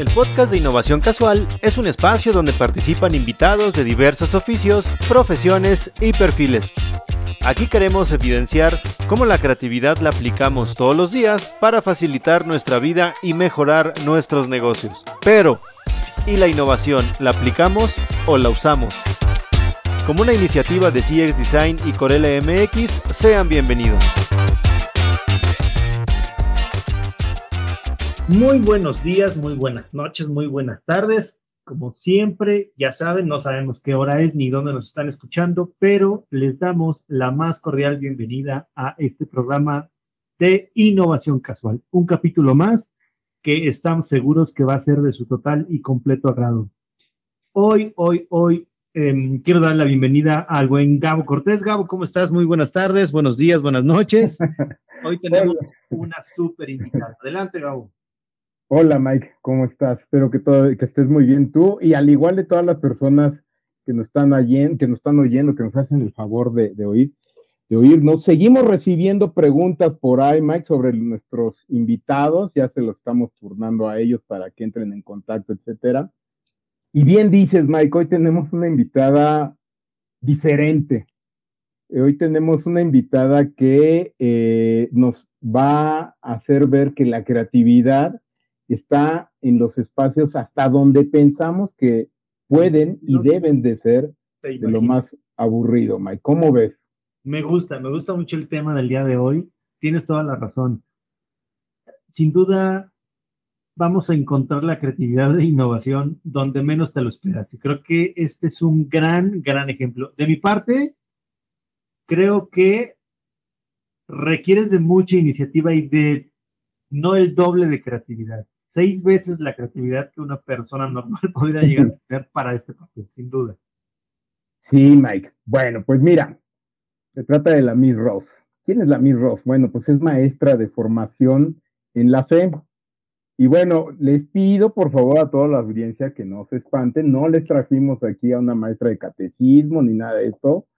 El podcast de Innovación Casual es un espacio donde participan invitados de diversos oficios, profesiones y perfiles. Aquí queremos evidenciar cómo la creatividad la aplicamos todos los días para facilitar nuestra vida y mejorar nuestros negocios. Pero, ¿y la innovación la aplicamos o la usamos? Como una iniciativa de CX Design y Corel MX, sean bienvenidos. Muy buenos días, muy buenas noches, muy buenas tardes. Como siempre, ya saben, no sabemos qué hora es ni dónde nos están escuchando, pero les damos la más cordial bienvenida a este programa de innovación casual. Un capítulo más que estamos seguros que va a ser de su total y completo agrado. Hoy, hoy, hoy Em, quiero dar la bienvenida al buen Gabo Cortés. Gabo, ¿cómo estás? Muy buenas tardes, buenos días, buenas noches. Hoy tenemos una súper invitada. Adelante, Gabo. Hola, Mike, ¿cómo estás? Espero que, todo, que estés muy bien tú y al igual de todas las personas que nos están, que nos están oyendo, que nos hacen el favor de, de oír, oírnos. Seguimos recibiendo preguntas por ahí, Mike, sobre nuestros invitados. Ya se los estamos turnando a ellos para que entren en contacto, etcétera. Y bien dices, Mike, hoy tenemos una invitada diferente. Hoy tenemos una invitada que eh, nos va a hacer ver que la creatividad está en los espacios hasta donde pensamos que pueden y deben de ser de lo más aburrido, Mike. ¿Cómo ves? Me gusta, me gusta mucho el tema del día de hoy. Tienes toda la razón. Sin duda, vamos a encontrar la creatividad e innovación donde menos te lo esperas. Y creo que este es un gran, gran ejemplo. De mi parte, creo que requieres de mucha iniciativa y de no el doble de creatividad. Seis veces la creatividad que una persona normal podría llegar a tener para este papel, sin duda. Sí, Mike. Bueno, pues mira, se trata de la Miss Ross. ¿Quién es la Miss Ross? Bueno, pues es maestra de formación en la fe y bueno, les pido por favor a toda la audiencia que no se espanten, no les trajimos aquí a una maestra de catecismo ni nada de esto,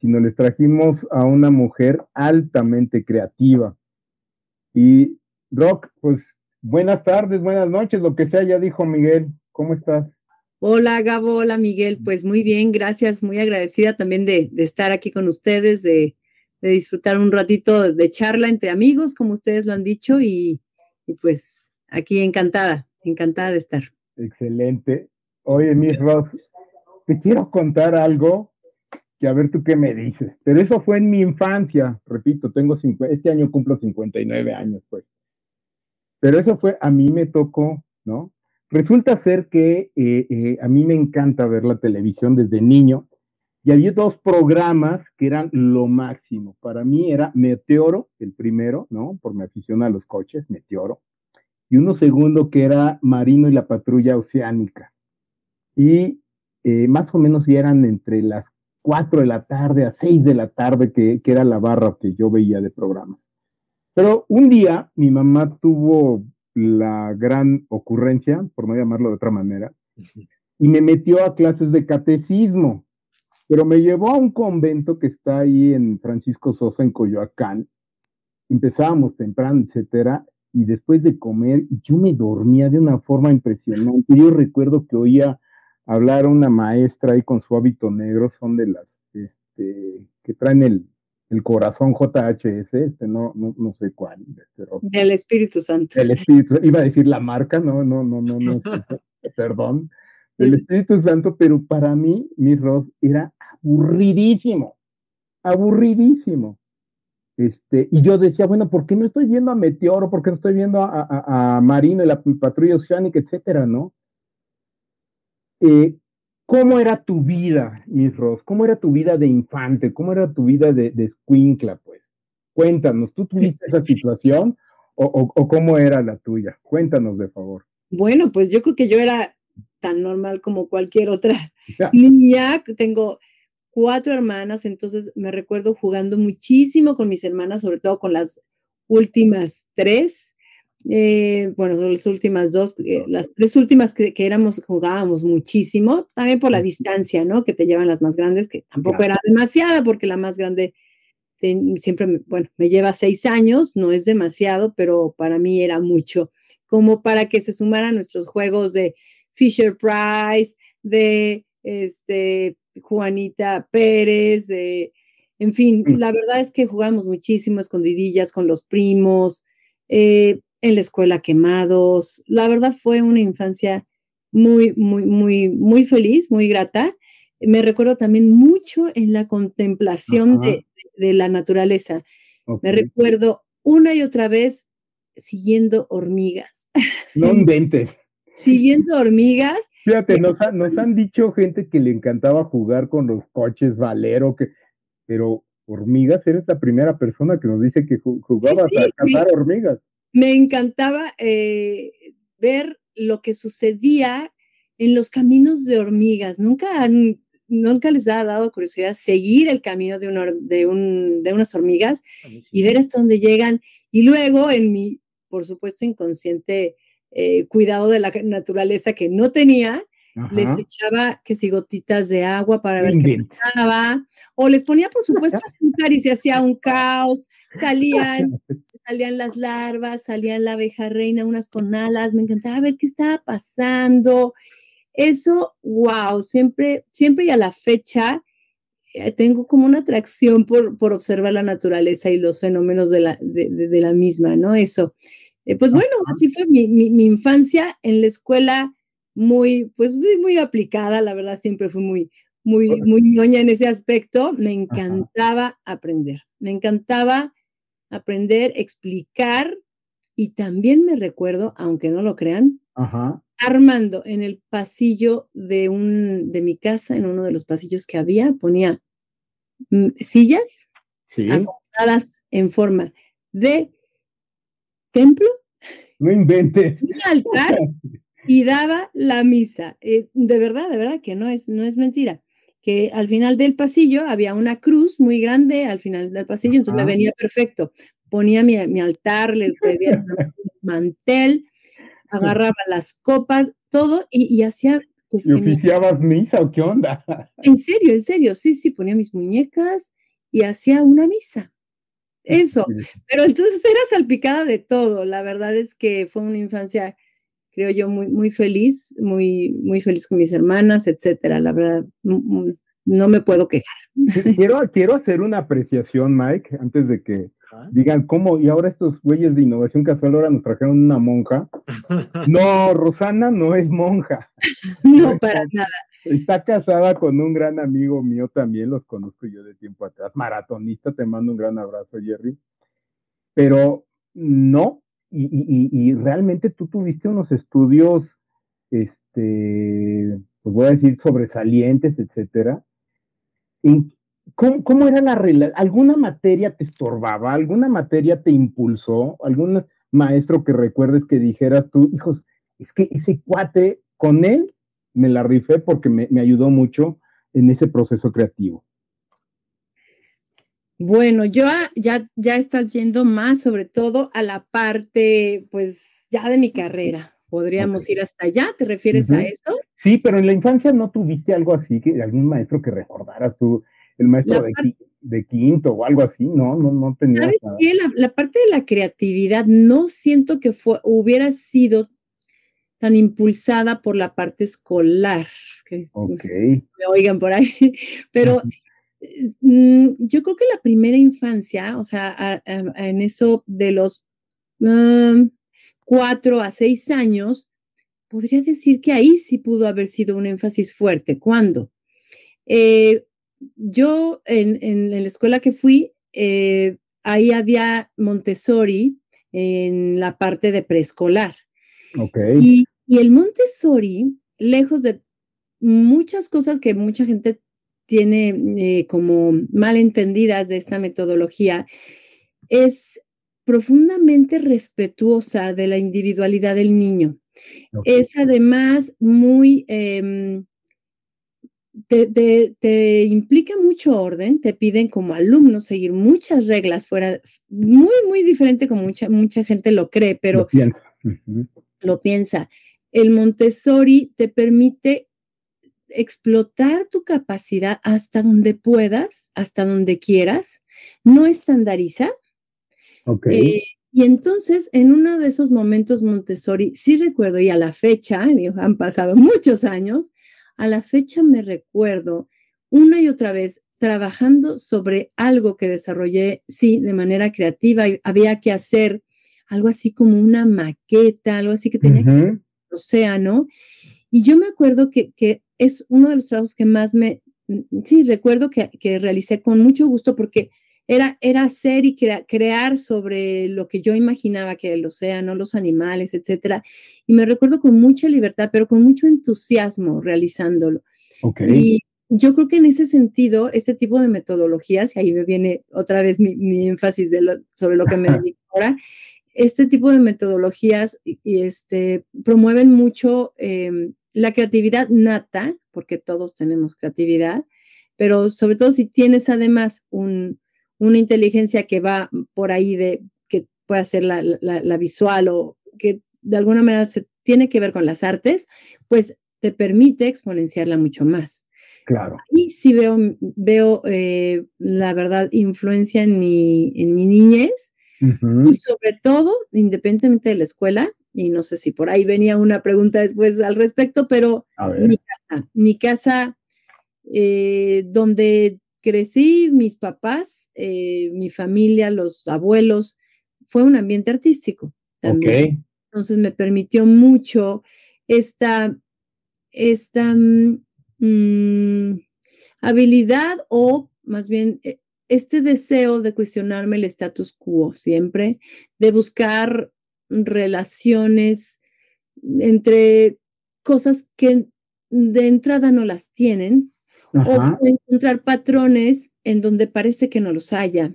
sino les trajimos a una mujer altamente creativa. Y Rock, pues buenas tardes, buenas noches, lo que sea, ya dijo Miguel, ¿cómo estás? Hola Gabo, hola Miguel, pues muy bien, gracias, muy agradecida también de, estar aquí con ustedes, de, disfrutar un ratito de charla entre amigos, como ustedes lo han dicho, y, y pues Aquí encantada, encantada de estar. Excelente. Oye, Miss Ross, te quiero contar algo que a ver tú qué me dices. Pero eso fue en mi infancia, repito, tengo este año cumplo 59 años, pues. Pero eso fue, a mí me tocó, ¿no? Resulta ser que eh, eh, a mí me encanta ver la televisión desde niño y había dos programas que eran lo máximo. Para mí era Meteoro, el primero, ¿no? Por mi afición a los coches, Meteoro y uno segundo que era Marino y la patrulla oceánica. Y eh, más o menos eran entre las 4 de la tarde a 6 de la tarde, que era la barra que yo veía de programas. Pero un día mi mamá tuvo la gran ocurrencia, por no llamarlo de otra manera, y me metió a clases de catecismo, pero me llevó a un convento que está ahí en Francisco Sosa, en Coyoacán. Empezábamos temprano, etcétera, y después de comer yo me dormía de una forma impresionante. Yo recuerdo que oía hablar a una maestra ahí con su hábito negro, son de las este, que traen el, el corazón JHS, este no, no, no sé cuál. Este, Del Espíritu Santo. El Espíritu, iba a decir la marca, no, no, no, no, no, perdón. El Espíritu Santo, pero para mí, mi Ross era aburridísimo, aburridísimo. Este, y yo decía, bueno, ¿por qué no estoy viendo a Meteoro? ¿Por qué no estoy viendo a, Marino y la patrulla oceánica, etcétera, no? Eh, ¿Cómo era tu vida, Miss Ross? ¿Cómo era tu vida de infante? ¿Cómo era tu vida de, de pues? Cuéntanos, ¿tú tuviste esa situación o, o, cómo era la tuya? Cuéntanos, de favor. Bueno, pues yo creo que yo era tan normal como cualquier otra niña. Tengo, cuatro hermanas, entonces me recuerdo jugando muchísimo con mis hermanas, sobre todo con las últimas tres. Eh, bueno, las últimas dos, eh, las tres últimas que, éramos, jugábamos muchísimo, también por la distancia, ¿no? Que te llevan las más grandes, que tampoco era demasiada, porque la más grande siempre, bueno, me lleva seis años, no es demasiado, pero para mí era mucho como para que se sumaran nuestros juegos de Fisher Price, de este, Juanita Pérez, de, en fin, mm. la verdad es que jugamos muchísimo escondidillas con los primos, eh, en la escuela quemados. La verdad fue una infancia muy, muy, muy, muy feliz, muy grata. Me recuerdo también mucho en la contemplación de, la naturaleza. Me recuerdo una y otra vez siguiendo hormigas. No inventes. siguiendo hormigas. Fíjate, nos, han dicho gente que le encantaba jugar con los coches Valero, que, pero hormigas, eres la primera persona que nos dice que jugabas a cazar hormigas. Me encantaba eh, ver lo que sucedía en los caminos de hormigas. Nunca, nunca les ha dado curiosidad seguir el camino de, de, un, de unas hormigas y ver hasta dónde llegan. Y luego, en mi, por supuesto, inconsciente eh, cuidado de la naturaleza que no tenía, les echaba que si gotitas de agua para ver qué pasaba, o les ponía, por supuesto, azúcar y se hacía un caos, salían, salían las larvas, salían la abeja reina, unas con alas, me encantaba ver qué estaba pasando. Eso, wow, siempre, siempre y a la fecha eh, tengo como una atracción por, por, observar la naturaleza y los fenómenos de la, de, de la misma, ¿no? Eso. Eh, pues bueno, así fue mi, mi, infancia en la escuela, muy, pues muy, aplicada, la verdad, siempre fui muy, muy, muy ñoña en ese aspecto. Me encantaba aprender, me encantaba aprender, explicar y también me recuerdo, aunque no lo crean, armando en el pasillo de, un, de mi casa, en uno de los pasillos que había, ponía mm, sillas acomodadas en forma de templo. No inventes. Un altar y daba la misa. Eh, de verdad, de verdad que no es, no es mentira. Que al final del pasillo había una cruz muy grande al final del pasillo, entonces me venía perfecto. Ponía mi, altar, le pedía un mantel, agarraba las copas, todo y, hacía pues, ¿Y oficiabas misa o qué onda? En serio, en serio, sí, sí, ponía mis muñecas y hacía una misa. Eso, pero entonces era salpicada de todo. La verdad es que fue una infancia, creo yo, muy, muy feliz, muy, muy feliz con mis hermanas, etcétera. La verdad, no me puedo quejar. Quiero, quiero hacer una apreciación, Mike, antes de que digan cómo, y ahora estos güeyes de innovación casual ahora nos trajeron una monja. No, Rosana no es monja. No, para nada. Está casada con un gran amigo mío también, los conozco yo de tiempo atrás, maratonista, te mando un gran abrazo, Jerry. Pero no, y, realmente tú tuviste unos estudios, este, pues voy a decir, sobresalientes, etcétera. ¿Cómo, ¿Cómo, era la relación? ¿Alguna materia te estorbaba? ¿Alguna materia te impulsó? ¿Algún maestro que recuerdes que dijeras tú, hijos, es que ese cuate, con él me la rifé porque me, ayudó mucho en ese proceso creativo. Bueno, yo ya, ya estás yendo más sobre todo a la parte, pues, ya de mi carrera. ¿Podríamos ir hasta allá? ¿Te refieres a eso? Sí, pero en la infancia no tuviste algo así, que algún maestro que recordaras tú, el maestro de, quinto o algo así, no, no, no tenía. ¿Sabes qué? La, parte de la creatividad no siento que fue, hubiera sido tan impulsada por la parte escolar. Que, Me oigan por ahí, pero yo creo que la primera infancia, o sea, en eso de los mm, cuatro a seis años, podría decir que ahí sí pudo haber sido un énfasis fuerte. ¿Cuándo? Eh, yo en, la escuela que fui, eh, ahí había Montessori en la parte de preescolar. Okay. Y el Montessori, lejos de muchas cosas que mucha gente tiene eh, como mal entendidas de esta metodología, es profundamente respetuosa de la individualidad del niño. Es además muy, em, te, implica mucho orden, te piden como alumno seguir muchas reglas fuera, muy, muy diferente como mucha, mucha gente lo cree, pero lo piensa. Lo piensa el Montessori te permite explotar tu capacidad hasta donde puedas, hasta donde quieras, no estandariza. Okay. Eh, Y entonces, en uno de esos momentos Montessori, sí recuerdo, y a la fecha, han pasado muchos años, a la fecha me recuerdo una y otra vez trabajando sobre algo que desarrollé, sí, de manera creativa, y había que hacer algo así como una maqueta, algo así que tenía que ver océano. Y yo me acuerdo que, que, es uno de los trabajos que más me, sí, recuerdo que, que realicé con mucho gusto porque era, era hacer y crear sobre lo que yo imaginaba que era el océano, los animales, etcétera. Y me recuerdo con mucha libertad, pero con mucho entusiasmo realizándolo. Y yo creo que en ese sentido, este tipo de metodologías, y ahí me viene otra vez mi, énfasis sobre lo que me dedico ahora, este tipo de metodologías y, este, promueven mucho em, la creatividad nata, porque todos tenemos creatividad, pero sobre todo si tienes además un, una inteligencia que va por ahí de que puede ser la, la, visual o que de alguna manera se tiene que ver con las artes, pues te permite exponenciarla mucho más. Claro. Y sí veo, veo eh, la verdad, influencia en mi, en mi niñez y sobre todo, independientemente de la escuela, y no sé si por ahí venía una pregunta después al respecto, pero mi casa, mi casa eh, donde crecí, mis papás, eh, mi familia, los abuelos, fue un ambiente artístico también. Entonces me permitió mucho esta, esta mm, Mm, habilidad o más bien eh, este deseo de cuestionarme el status quo siempre, de buscar relaciones entre cosas que de entrada no las tienen o encontrar patrones en donde parece que no los haya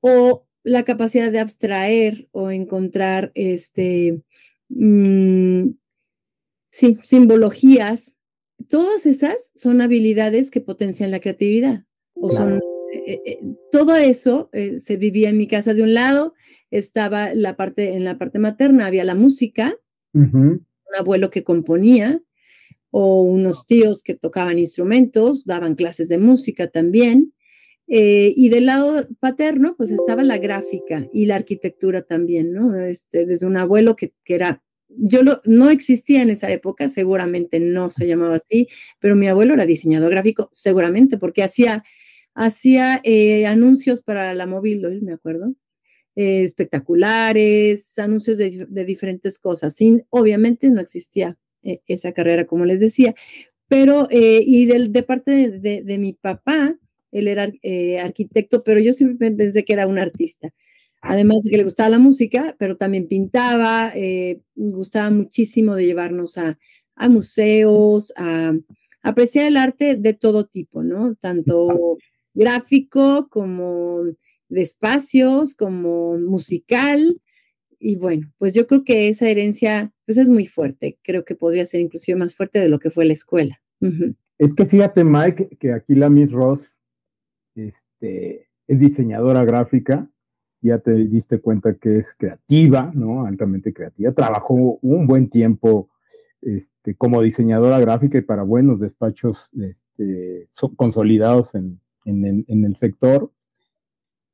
o la capacidad de abstraer o encontrar este mm, sí, simbologías todas esas son habilidades que potencian la creatividad. O son, eh, eh, todo eso eh, se vivía en mi casa. De un lado estaba la parte, en la parte materna había la música, un abuelo que componía, o unos tíos que tocaban instrumentos, daban clases de música también. y del lado paterno, pues estaba la gráfica y la arquitectura también, ¿no? Este, desde un abuelo que, que era yo no existía en esa época, seguramente no se llamaba así, pero mi abuelo era diseñador gráfico, seguramente, porque hacía, hacía eh, anuncios para la móvil, me acuerdo, eh, espectaculares, anuncios de, diferentes cosas. Sin, obviamente no existía eh, esa carrera, como les decía, pero, y de parte de, de, mi papá, él era arquitecto, pero yo siempre pensé que era un artista además de que le gustaba la música, pero también pintaba, eh, gustaba muchísimo de llevarnos a, museos, a, apreciar el arte de todo tipo, ¿no? Tanto gráfico como de espacios, como musical. Y bueno, pues yo creo que esa herencia pues es muy fuerte. Creo que podría ser inclusive más fuerte de lo que fue la escuela. Es que fíjate, Mike, que aquí la Miss Ross este, es diseñadora gráfica ya te diste cuenta que es creativa, ¿no? Altamente creativa. Trabajó un buen tiempo este, como diseñadora gráfica y para buenos despachos este, consolidados en, el sector.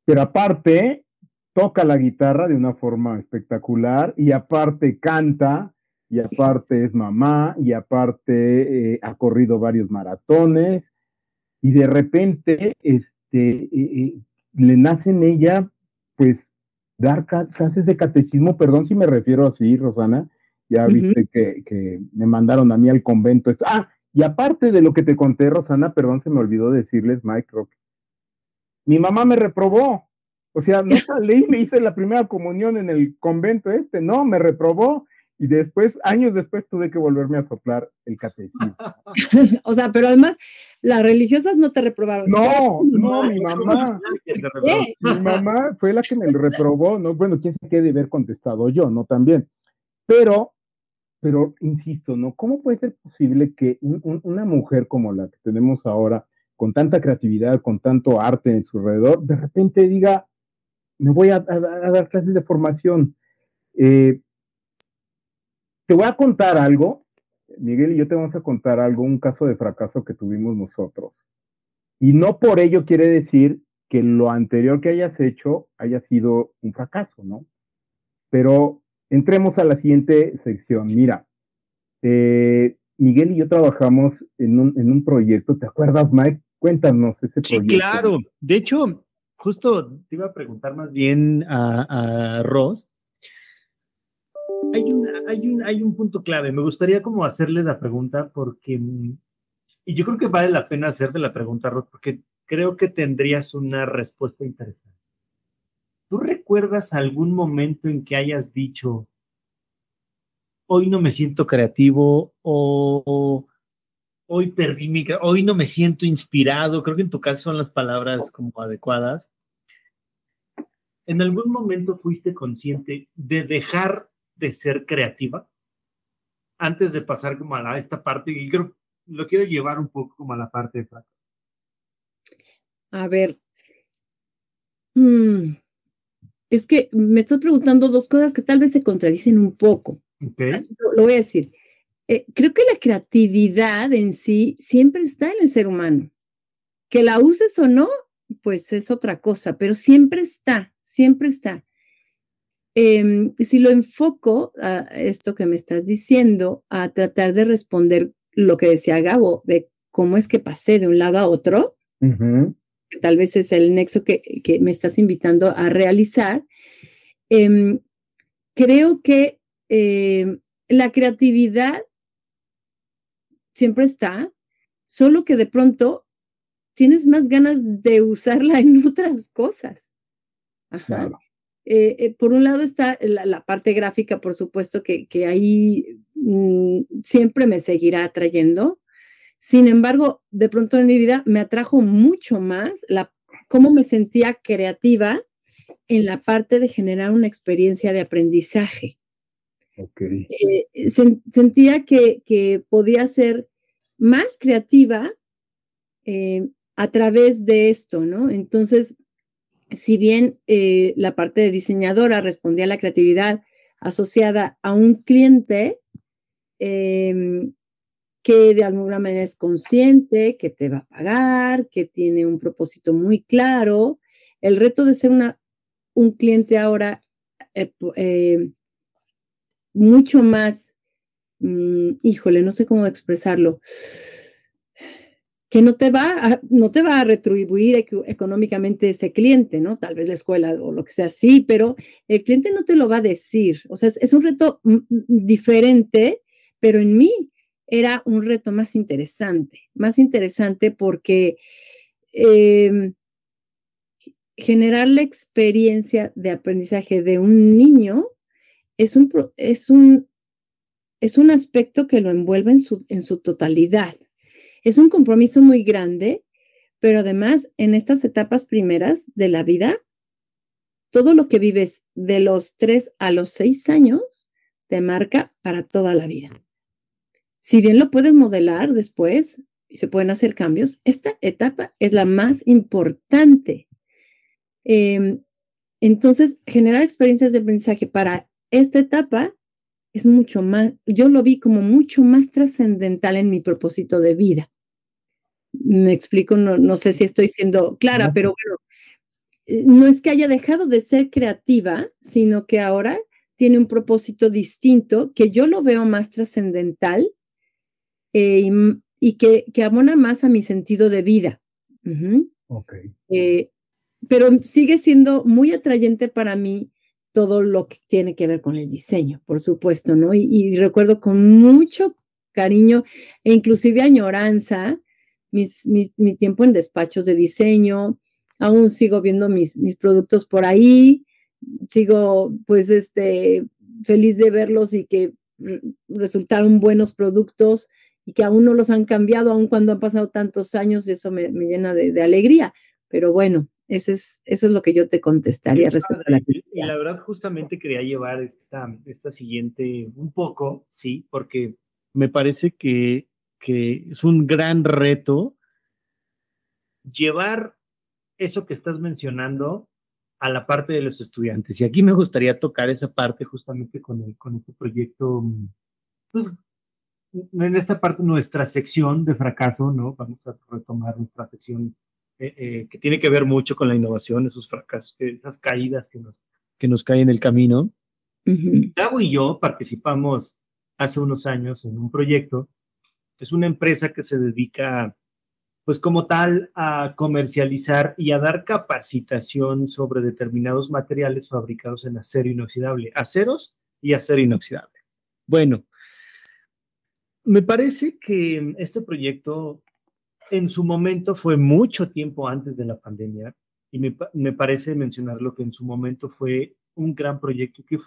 Pero aparte, toca la guitarra de una forma espectacular y aparte canta y aparte es mamá y aparte eh, ha corrido varios maratones y de repente este, eh, eh, le nace en ella pues dar clases de catecismo, perdón si me refiero así, Rosana, ya viste que, me mandaron a mí al convento. Ah, y aparte de lo que te conté, Rosana, perdón, se me olvidó decirles, Mike Rock, mi mamá me reprobó. O sea, no salí, me hice la primera comunión en el convento este, no, me reprobó. Y después, años después, tuve que volverme a soplar el catecismo. o sea, pero además, las religiosas no te reprobaron. No, no, mi mamá. Mi mamá fue la que me reprobó, ¿no? Bueno, quién se quede haber contestado yo, ¿no? También. Pero, pero, insisto, ¿no? ¿Cómo puede ser posible que una mujer como la que tenemos ahora, con tanta creatividad, con tanto arte en su alrededor, de repente diga, me voy a, dar clases de formación? Eh, te voy a contar algo, Miguel y yo te vamos a contar algo, un caso de fracaso que tuvimos nosotros. Y no por ello quiere decir que lo anterior que hayas hecho haya sido un fracaso, ¿no? Pero entremos a la siguiente sección. Mira, eh, Miguel y yo trabajamos en un, en un proyecto, ¿te acuerdas, Mike? Cuéntanos ese proyecto. Sí, claro. De hecho, justo te iba a preguntar más bien a, a Ross. Hay, hay, un, hay un punto clave. Me gustaría como hacerle la pregunta porque, y yo creo que vale la pena hacerte la pregunta, Ross, porque creo que tendrías una respuesta interesante. ¿Tú recuerdas algún momento en que hayas dicho, hoy no me siento creativo o hoy perdí mi, hoy no me siento inspirado? Creo que en tu caso son las palabras como adecuadas. ¿En algún momento fuiste consciente de dejar de ser creativa antes de pasar como a esta parte? Y creo lo quiero llevar un poco como a la parte de fracaso. A ver. Mm, es que me estás preguntando dos cosas que tal vez se contradicen un poco. Así lo, voy a decir. Eh, creo que la creatividad en sí siempre está en el ser humano. Que la uses o no, pues es otra cosa, pero siempre está, siempre está. Em, si lo enfoco a esto que me estás diciendo, a tratar de responder lo que decía Gabo, de cómo es que pasé de un lado a otro, tal vez es el nexo que, me estás invitando a realizar, em, creo que em, la creatividad siempre está, solo que de pronto tienes más ganas de usarla en otras cosas. Ajá. Eh, eh, por un lado está la, parte gráfica, por supuesto, que, ahí mm, siempre me seguirá atrayendo. Sin embargo, de pronto en mi vida me atrajo mucho más la, cómo me sentía creativa en la parte de generar una experiencia de aprendizaje. Eh, sentía que, podía ser más creativa eh, a través de esto, ¿no? Entonces, si bien eh, la parte de diseñadora respondía a la creatividad asociada a un cliente, em, que de alguna manera es consciente, que te va a pagar, que tiene un propósito muy claro. El reto de ser un cliente ahora eh, eh, mucho más, mm, híjole, no sé cómo expresarlo, que no te va a, no te va a retribuir económicamente ese cliente, ¿no? Tal vez la escuela o lo que sea, sí, pero el cliente no te lo va a decir. O sea, es, es un reto mm, mm, diferente, pero en mí era un reto más interesante, más interesante porque em, generar la experiencia de aprendizaje de un niño es un, es un, es un aspecto que lo envuelve en su, en su totalidad. Es un compromiso muy grande, pero además en estas etapas primeras de la vida, todo lo que vives de los tres a los seis años te marca para toda la vida. Si bien lo puedes modelar después y se pueden hacer cambios, esta etapa es la más importante. Em, entonces, generar experiencias de aprendizaje para esta etapa es mucho más, yo lo vi como mucho más trascendental en mi propósito de vida. Me explico, no, no sé si estoy siendo clara, pero bueno, eh, no es que haya dejado de ser creativa, sino que ahora tiene un propósito distinto que yo lo veo más trascendental eh, y, que, que, abona más a mi sentido de vida. Eh, pero sigue siendo muy atrayente para mí todo lo que tiene que ver con el diseño, por supuesto, ¿no? Y, recuerdo con mucho cariño e inclusive añoranza mis, mi tiempo en despachos de diseño, aún sigo viendo mis, mis productos por ahí, sigo pues este feliz de verlos y que resultaron buenos productos y que aún no los han cambiado, aun cuando han pasado tantos años, eso me, llena de, alegría. Pero bueno, ese es, eso es lo que yo te contestaría respecto a la Y la verdad, justamente quería llevar esta, esta siguiente un poco, sí, porque me parece que, que es un gran reto llevar eso que estás mencionando a la parte de los estudiantes. Y aquí me gustaría tocar esa parte justamente con, el, con este proyecto, pues en esta parte nuestra sección de fracaso, ¿no? Vamos a retomar nuestra sección eh, eh, que tiene que ver mucho con la innovación, esos fracasos, esas caídas que nos, que nos caen en el camino. Gabo y yo participamos hace unos años en un proyecto. Es una empresa que se dedica, pues como tal, a comercializar y a dar capacitación sobre determinados materiales fabricados en acero inoxidable, aceros y acero inoxidable. Bueno, me parece que este proyecto en su momento fue mucho tiempo antes de la pandemia y me, me parece mencionarlo que en su momento fue un gran proyecto que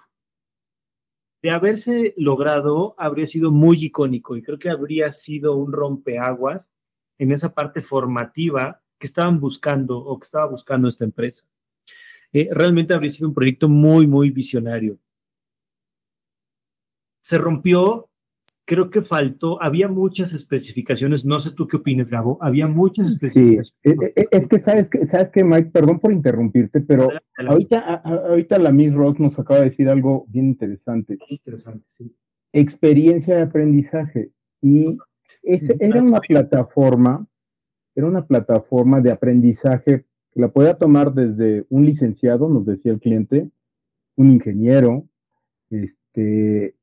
de haberse logrado habría sido muy icónico y creo que habría sido un rompeaguas en esa parte formativa que estaban buscando o que estaba buscando esta empresa. Eh, realmente habría sido un proyecto muy, muy visionario. Se rompió creo que faltó, había muchas especificaciones, no sé tú qué opinas, Gabo, había muchas especificaciones. Sí, eh, eh, es que sabes que, sabes que Mike, perdón por interrumpirte, pero ahorita, ahorita la Miss Ross nos acaba de decir algo bien interesante. Interesante, sí. Experiencia de aprendizaje. Y era una plataforma, era una plataforma de aprendizaje que la podía tomar desde un licenciado, nos decía el cliente, un ingeniero, este,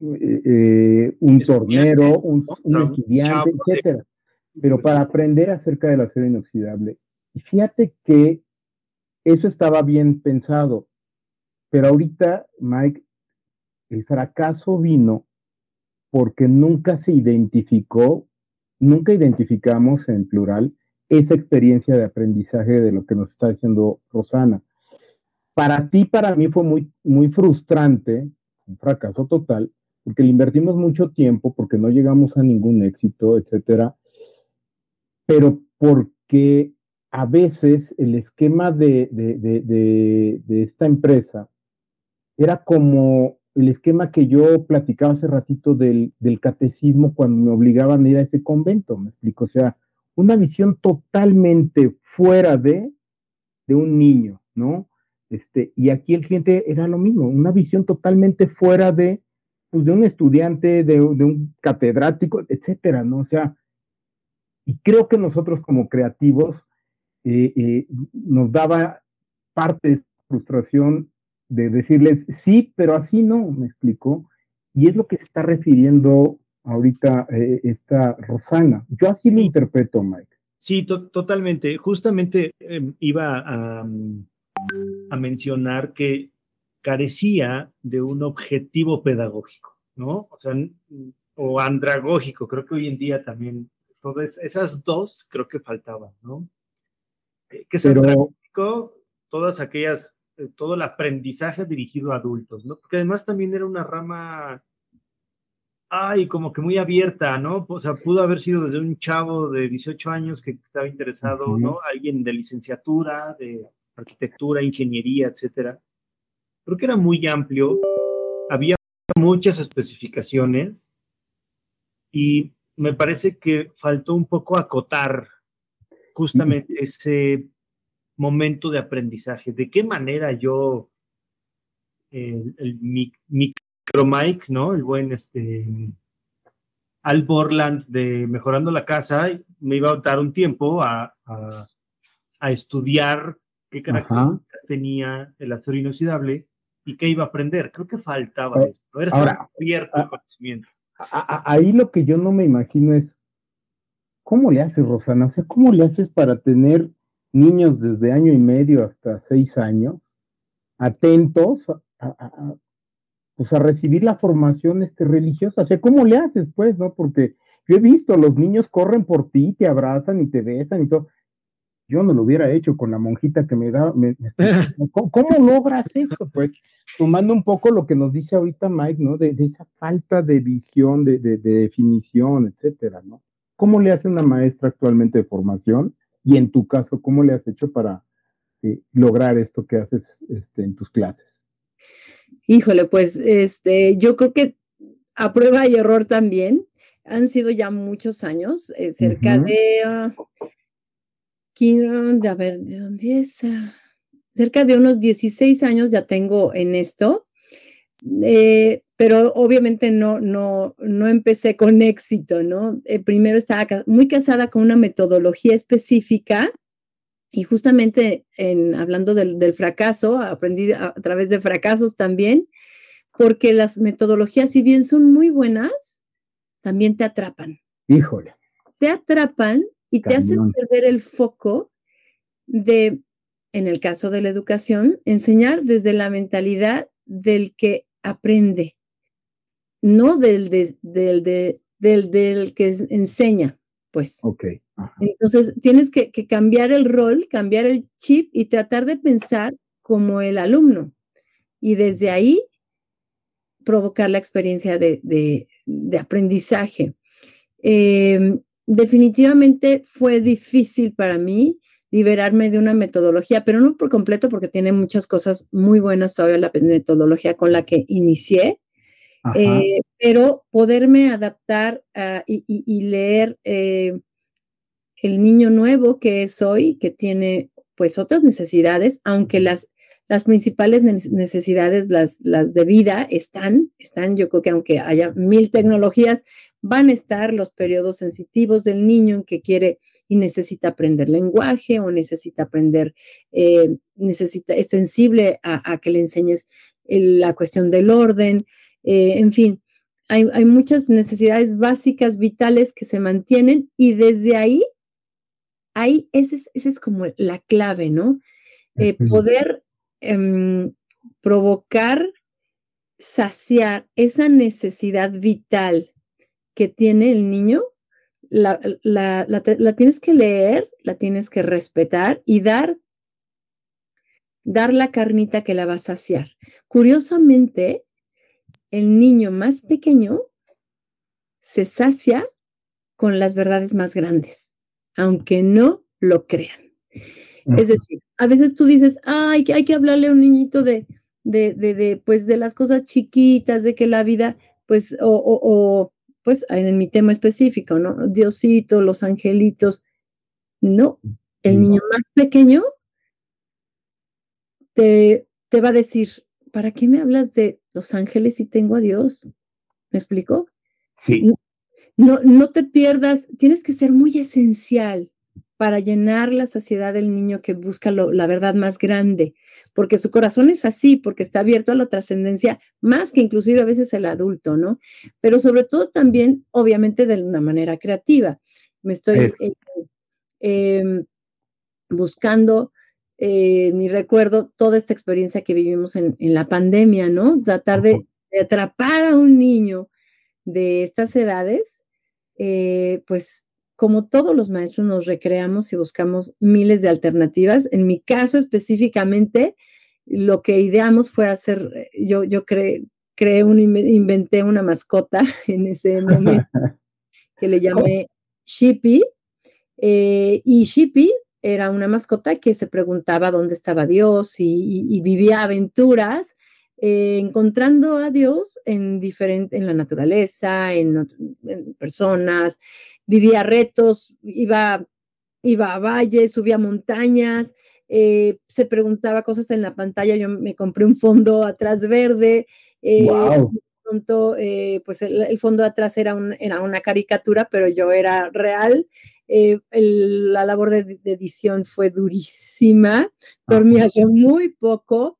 eh, eh, un tornero, un, estudiante, etcétera. Pero para aprender acerca del acero inoxidable. Y fíjate que eso estaba bien pensado, pero ahorita, Mike, el fracaso vino porque nunca se identificó, nunca identificamos en plural esa experiencia de aprendizaje de lo que nos está diciendo Rosana. Para ti, para mí fue muy, muy frustrante, un fracaso total, porque le invertimos mucho tiempo, porque no llegamos a ningún éxito, etcétera, pero porque a veces el esquema de, esta empresa era como el esquema que yo platicaba hace ratito del, del, catecismo cuando me obligaban a ir a ese convento, me explico, o sea, una visión totalmente fuera de, de un niño, ¿no? Este, y aquí el cliente era lo mismo, una visión totalmente fuera de pues, de un estudiante, de, un catedrático, etcétera, ¿no? O sea, y creo que nosotros como creativos eh, eh, nos daba parte de esta frustración de decirles, sí, pero así no, me explicó. Y es lo que se está refiriendo ahorita eh, esta Rosana. Yo así lo interpreto, Mike. Sí, totalmente. Justamente em, iba a, a mencionar que carecía de un objetivo pedagógico, ¿no? O sea, o andragógico, creo que hoy en día también, todas esas dos creo que faltaban, ¿no? Eh, que es andragógico, todas aquellas, eh, todo el aprendizaje dirigido a adultos, ¿no? Porque además también era una rama, ay, como que muy abierta, ¿no? O sea, pudo haber sido desde un chavo de 18 años que estaba interesado, ¿no? Alguien de licenciatura, de arquitectura, ingeniería, etcétera creo que era muy amplio, había muchas especificaciones y me parece que faltó un poco acotar justamente ese momento de aprendizaje, de qué manera yo, el, el micro Mike, ¿no? El buen este, Al Borland de Mejorando la Casa, me iba a dar un tiempo a, a, estudiar qué características tenía el acero inoxidable y qué iba a aprender. Creo que faltaba eso, no Ahora, abierto al conocimiento. ahí lo que yo no me imagino es, ¿cómo le haces, Rosana? O sea, ¿cómo le haces para tener niños desde año y medio hasta seis años atentos a, pues a recibir la formación este, religiosa? O sea, ¿cómo le haces, pues, no? Porque yo he visto, los niños corren por ti, te abrazan y te besan y todo yo no lo hubiera hecho con la monjita que me da. ¿cómo, logras eso? Pues tomando un poco lo que nos dice ahorita Mike, ¿no? De, esa falta de visión, de, definición, etcétera, ¿no? ¿Cómo le hace una maestra actualmente de formación? Y en tu caso, ¿cómo le has hecho para eh, lograr esto que haces este, en tus clases? Híjole, pues este, yo creo que a prueba y error también. Han sido ya muchos años, eh, cerca de ah, 15, a ver, ¿de dónde es? Ah, cerca de unos 16 años ya tengo en esto, eh, pero obviamente no, no, no empecé con éxito, ¿no? Eh, primero estaba muy casada con una metodología específica y justamente en, hablando del, del fracaso, aprendí a, a través de fracasos también, porque las metodologías, si bien son muy buenas, también te atrapan. Híjole. Te atrapan y te hacen perder el foco de, en el caso de la educación, enseñar desde la mentalidad del que aprende, no del, del, del, del que enseña, pues. Ok. Entonces, tienes que, cambiar el rol, cambiar el chip y tratar de pensar como el alumno. Y desde ahí provocar la experiencia de, aprendizaje. Em, definitivamente fue difícil para mí liberarme de una metodología, pero no por completo porque tiene muchas cosas muy buenas todavía la metodología con la que inicié, eh, pero poderme adaptar y, leer eh, el niño nuevo que es hoy, que tiene pues otras necesidades, aunque las, las principales necesidades, las, las de vida, están, están, yo creo que aunque haya mil tecnologías, van a estar los periodos sensitivos del niño en que quiere y necesita aprender lenguaje o necesita aprender, eh, necesita, es sensible a, que le enseñes la cuestión del orden, eh, en fin, hay, hay, muchas necesidades básicas, vitales que se mantienen y desde ahí ahí esa es, es como la clave, ¿no? Eh, poder em, provocar, saciar esa necesidad vital que tiene el niño, la, tienes que leer, la tienes que respetar y dar, dar la carnita que la va a saciar. Curiosamente, el niño más pequeño se sacia con las verdades más grandes aunque no lo crean. Es decir, a veces tú dices, ay, hay que hablarle a un niñito de, de, de, pues, de las cosas chiquitas, de que la vida, pues, o, o, pues, en mi tema específico, ¿no? Diosito, los angelitos. No, el niño más pequeño te, te va a decir, ¿para qué me hablas de los ángeles si tengo a Dios? ¿Me explico? Sí no, no te pierdas, tienes que ser muy esencial para llenar la saciedad del niño que busca la verdad más grande, porque su corazón es así, porque está abierto a la trascendencia, más que inclusive a veces el adulto, ¿no? Pero sobre todo también, obviamente, de una manera creativa. Me estoy eh, em, buscando, eh, ni recuerdo toda esta experiencia que vivimos en, la pandemia, ¿no? Tratar de atrapar a un niño de estas edades eh, pues como todos los maestros nos recreamos y buscamos miles de alternativas. En mi caso específicamente, lo que ideamos fue hacer, eh, yo, yo creé, creé un, inventé una mascota en ese momento que le llamé Shippy. Eh, y Shippy era una mascota que se preguntaba dónde estaba Dios y vivía aventuras eh, encontrando a Dios en, diferente, en la naturaleza, en, personas, vivía retos, iba, iba a valles, subía montañas, eh, se preguntaba cosas en la pantalla, yo me compré un fondo atrás verde, eh, pronto, pues el, fondo atrás era, era, una caricatura, pero yo era real. la labor de, de, edición fue durísima, dormía yo muy poco,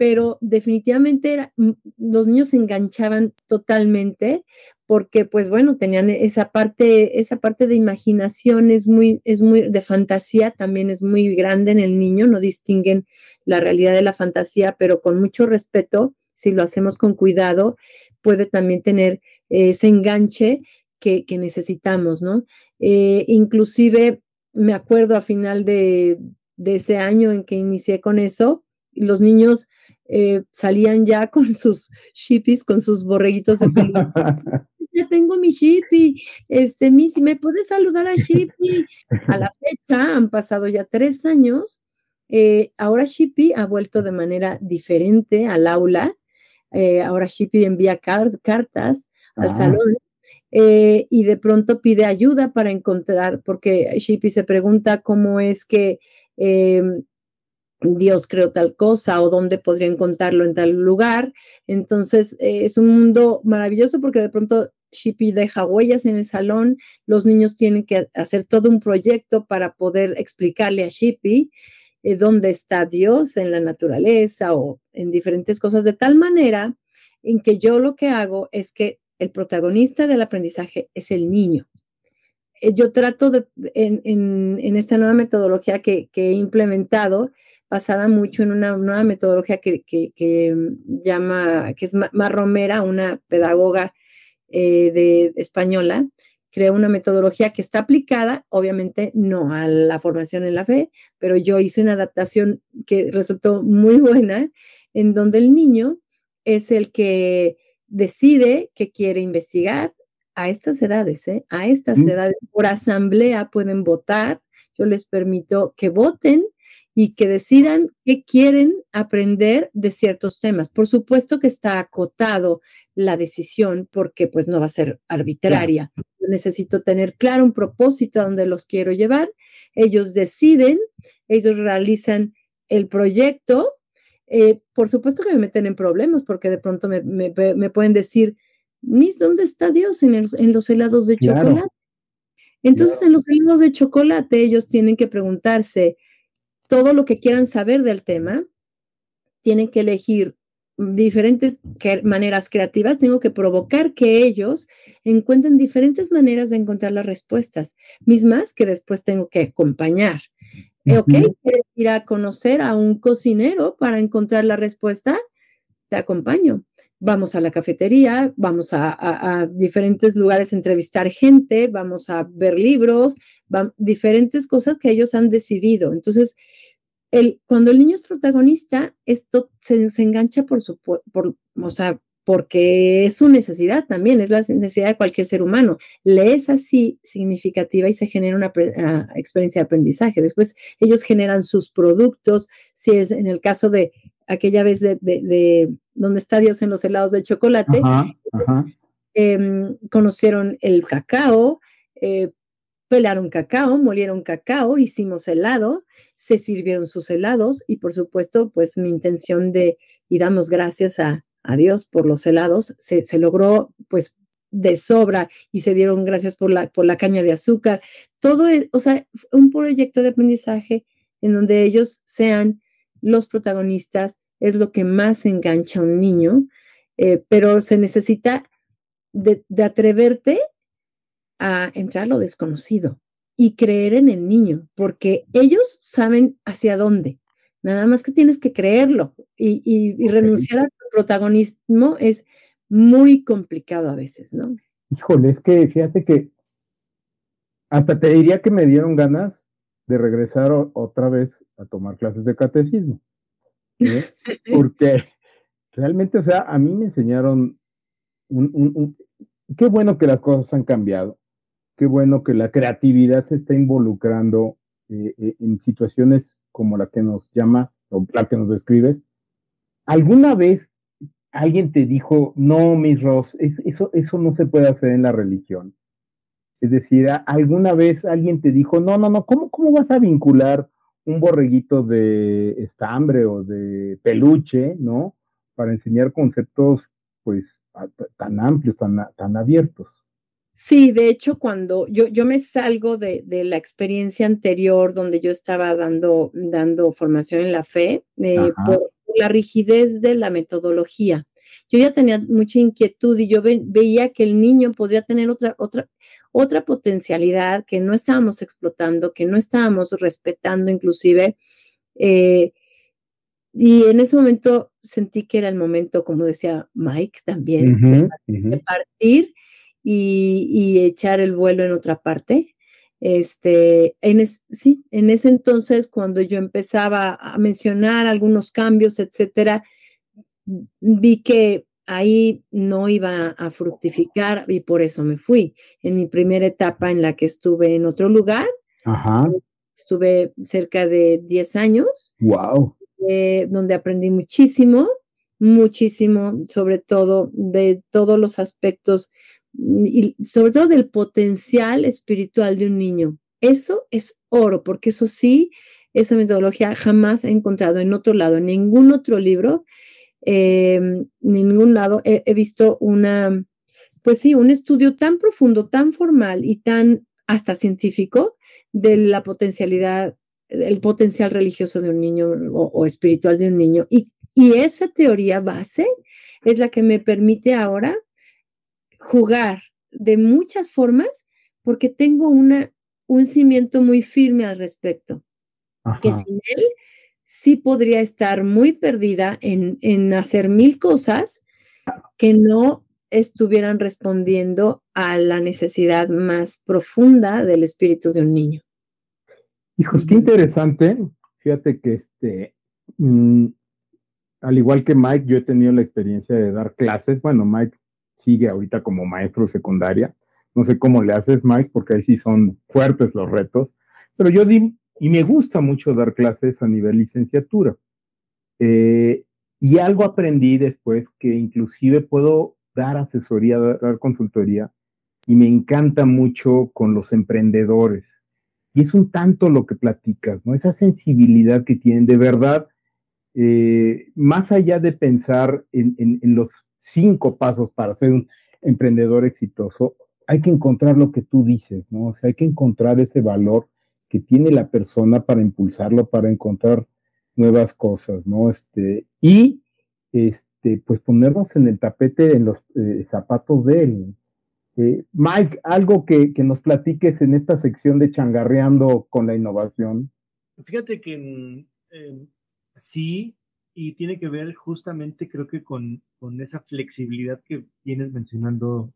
pero definitivamente era, los niños se enganchaban totalmente porque pues bueno, tenían esa parte, esa parte de imaginación es muy, es muy, de fantasía también es muy grande en el niño, no distinguen la realidad de la fantasía, pero con mucho respeto, si lo hacemos con cuidado, puede también tener ese enganche que, necesitamos, ¿no? Eh, inclusive me acuerdo a final de, de ese año en que inicié con eso, los niños eh, salían ya con sus shippies, con sus borreguitos de peluche. ya tengo mi shippy, este, mi, si me puedes saludar a shippy. A la fecha han pasado ya tres años. Eh, ahora Shippy ha vuelto de manera diferente al aula. Eh, ahora Shippy envía cartas al ah. salón y de pronto pide ayuda para encontrar, porque Shippy se pregunta cómo es que em, Dios creó tal cosa o dónde podría encontrarlo en tal lugar. Entonces, eh, es un mundo maravilloso porque de pronto Shippy deja huellas en el salón, los niños tienen que hacer todo un proyecto para poder explicarle a Shippy eh, dónde está Dios en la naturaleza o en diferentes cosas, de tal manera en que yo lo que hago es que el protagonista del aprendizaje es el niño. Eh, yo trato de, en, esta nueva metodología que, he implementado, basada mucho en una nueva metodología que, llama, que es Romera, una pedagoga eh, de española, creó una metodología que está aplicada, obviamente no a la formación en la fe, pero yo hice una adaptación que resultó muy buena, en donde el niño es el que decide que quiere investigar a estas edades, ¿eh? a estas edades. Por asamblea pueden votar, yo les permito que voten y que decidan qué quieren aprender de ciertos temas. Por supuesto que está acotado la decisión porque pues no va a ser arbitraria. Yo necesito tener claro un propósito a donde los quiero llevar. Ellos deciden, ellos realizan el proyecto. Eh, por supuesto que me meten en problemas porque de pronto me, pueden decir, Miss, ¿dónde está Dios en, los helados de chocolate? Entonces, en los helados de chocolate, ellos tienen que preguntarse todo lo que quieran saber del tema. Tienen que elegir diferentes maneras creativas, tengo que provocar que ellos encuentren diferentes maneras de encontrar las respuestas, mismas que después tengo que acompañar. Eh, ¿Ok? ¿Quieres ir a conocer a un cocinero para encontrar la respuesta? Te acompaño. Vamos a la cafetería, vamos a, diferentes lugares a entrevistar gente, vamos a ver libros, diferentes cosas que ellos han decidido. Entonces, cuando el niño es protagonista, esto se, engancha por su, por, o sea, porque es su necesidad también, es la necesidad de cualquier ser humano. Le es así significativa y se genera una ah, experiencia de aprendizaje. Después ellos generan sus productos, si es en el caso de aquella vez de, donde está Dios en los helados de chocolate, em, conocieron el cacao, eh, pelaron cacao, molieron cacao, hicimos helado, se sirvieron sus helados y por supuesto, pues mi intención de, y damos gracias a, Dios por los helados, se, logró pues de sobra y se dieron gracias por la, por la caña de azúcar. Todo es, o sea, un proyecto de aprendizaje en donde ellos sean los protagonistas, es lo que más engancha a un niño, eh, pero se necesita de, de atreverte a entrar a lo desconocido y creer en el niño, porque ellos saben hacia dónde. Nada más que tienes que creerlo y, renunciar al protagonismo es muy complicado a veces, ¿no? Híjole, es que fíjate que hasta te diría que me dieron ganas de regresar otra vez a tomar clases de catecismo. Porque realmente, o sea, a mí me enseñaron un, qué bueno que las cosas han cambiado qué bueno que la creatividad se está involucrando eh, eh, en situaciones como la que nos llama o la que nos describes. ¿Alguna vez alguien te dijo, no, mis Ross, eso, eso no se puede hacer en la religión? Es decir, ¿alguna vez alguien te dijo, no, no, no, ¿cómo, cómo vas a vincular un borreguito de estambre o de peluche, ¿no? Para enseñar conceptos, pues, tan amplios, tan, tan abiertos. Sí, de hecho, cuando yo, yo me salgo de, la experiencia anterior donde yo estaba dando, dando formación en la fe, eh, por la rigidez de la metodología. Yo ya tenía mucha inquietud y yo veía que el niño podría tener otra, otra, otra potencialidad que no estábamos explotando, que no estábamos respetando inclusive. Eh, y en ese momento sentí que era el momento, como decía Mike también, de partir y, echar el vuelo en otra parte. Este, en sí, en ese entonces, cuando yo empezaba a mencionar algunos cambios, etcétera, vi que ahí no iba a fructificar y por eso me fui. En mi primera etapa en la que estuve en otro lugar, estuve cerca de 10 años. Wow. Eh, donde aprendí muchísimo, muchísimo, sobre todo de todos los aspectos y sobre todo del potencial espiritual de un niño. Eso es oro, porque eso sí, esa metodología jamás he encontrado en otro lado, en ningún otro libro, en em, ningún lado he, he, visto una, pues sí, un estudio tan profundo, tan formal y tan hasta científico de la potencialidad, el potencial religioso de un niño o, o espiritual de un niño. Y, y esa teoría base es la que me permite ahora jugar de muchas formas porque tengo una, un cimiento muy firme al respecto. Que sin él sí podría estar muy perdida en, en hacer mil cosas que no estuvieran respondiendo a la necesidad más profunda del espíritu de un niño. Hijos, qué interesante. Fíjate que este, mm, al igual que Mike, yo he tenido la experiencia de dar clases. Bueno, Mike sigue ahorita como maestro secundaria. No sé cómo le haces, Mike, porque ahí sí son fuertes los retos. Pero yo di, y me gusta mucho dar clases a nivel licenciatura. Eh, y algo aprendí después que inclusive puedo dar asesoría, dar consultoría, y me encanta mucho con los emprendedores. Y es un tanto lo que platicas, ¿no? Esa sensibilidad que tienen, de verdad, eh, más allá de pensar en, los cinco pasos para ser un emprendedor exitoso, hay que encontrar lo que tú dices, ¿no? O sea, hay que encontrar ese valor que tiene la persona para impulsarlo, para encontrar nuevas cosas, ¿no? Este, y este, pues ponernos en el tapete, en los eh, zapatos de él. Eh, Mike, algo que, nos platiques en esta sección de changarreando con la innovación. Fíjate que sí, y tiene que ver justamente creo que con, con esa flexibilidad que vienes mencionando,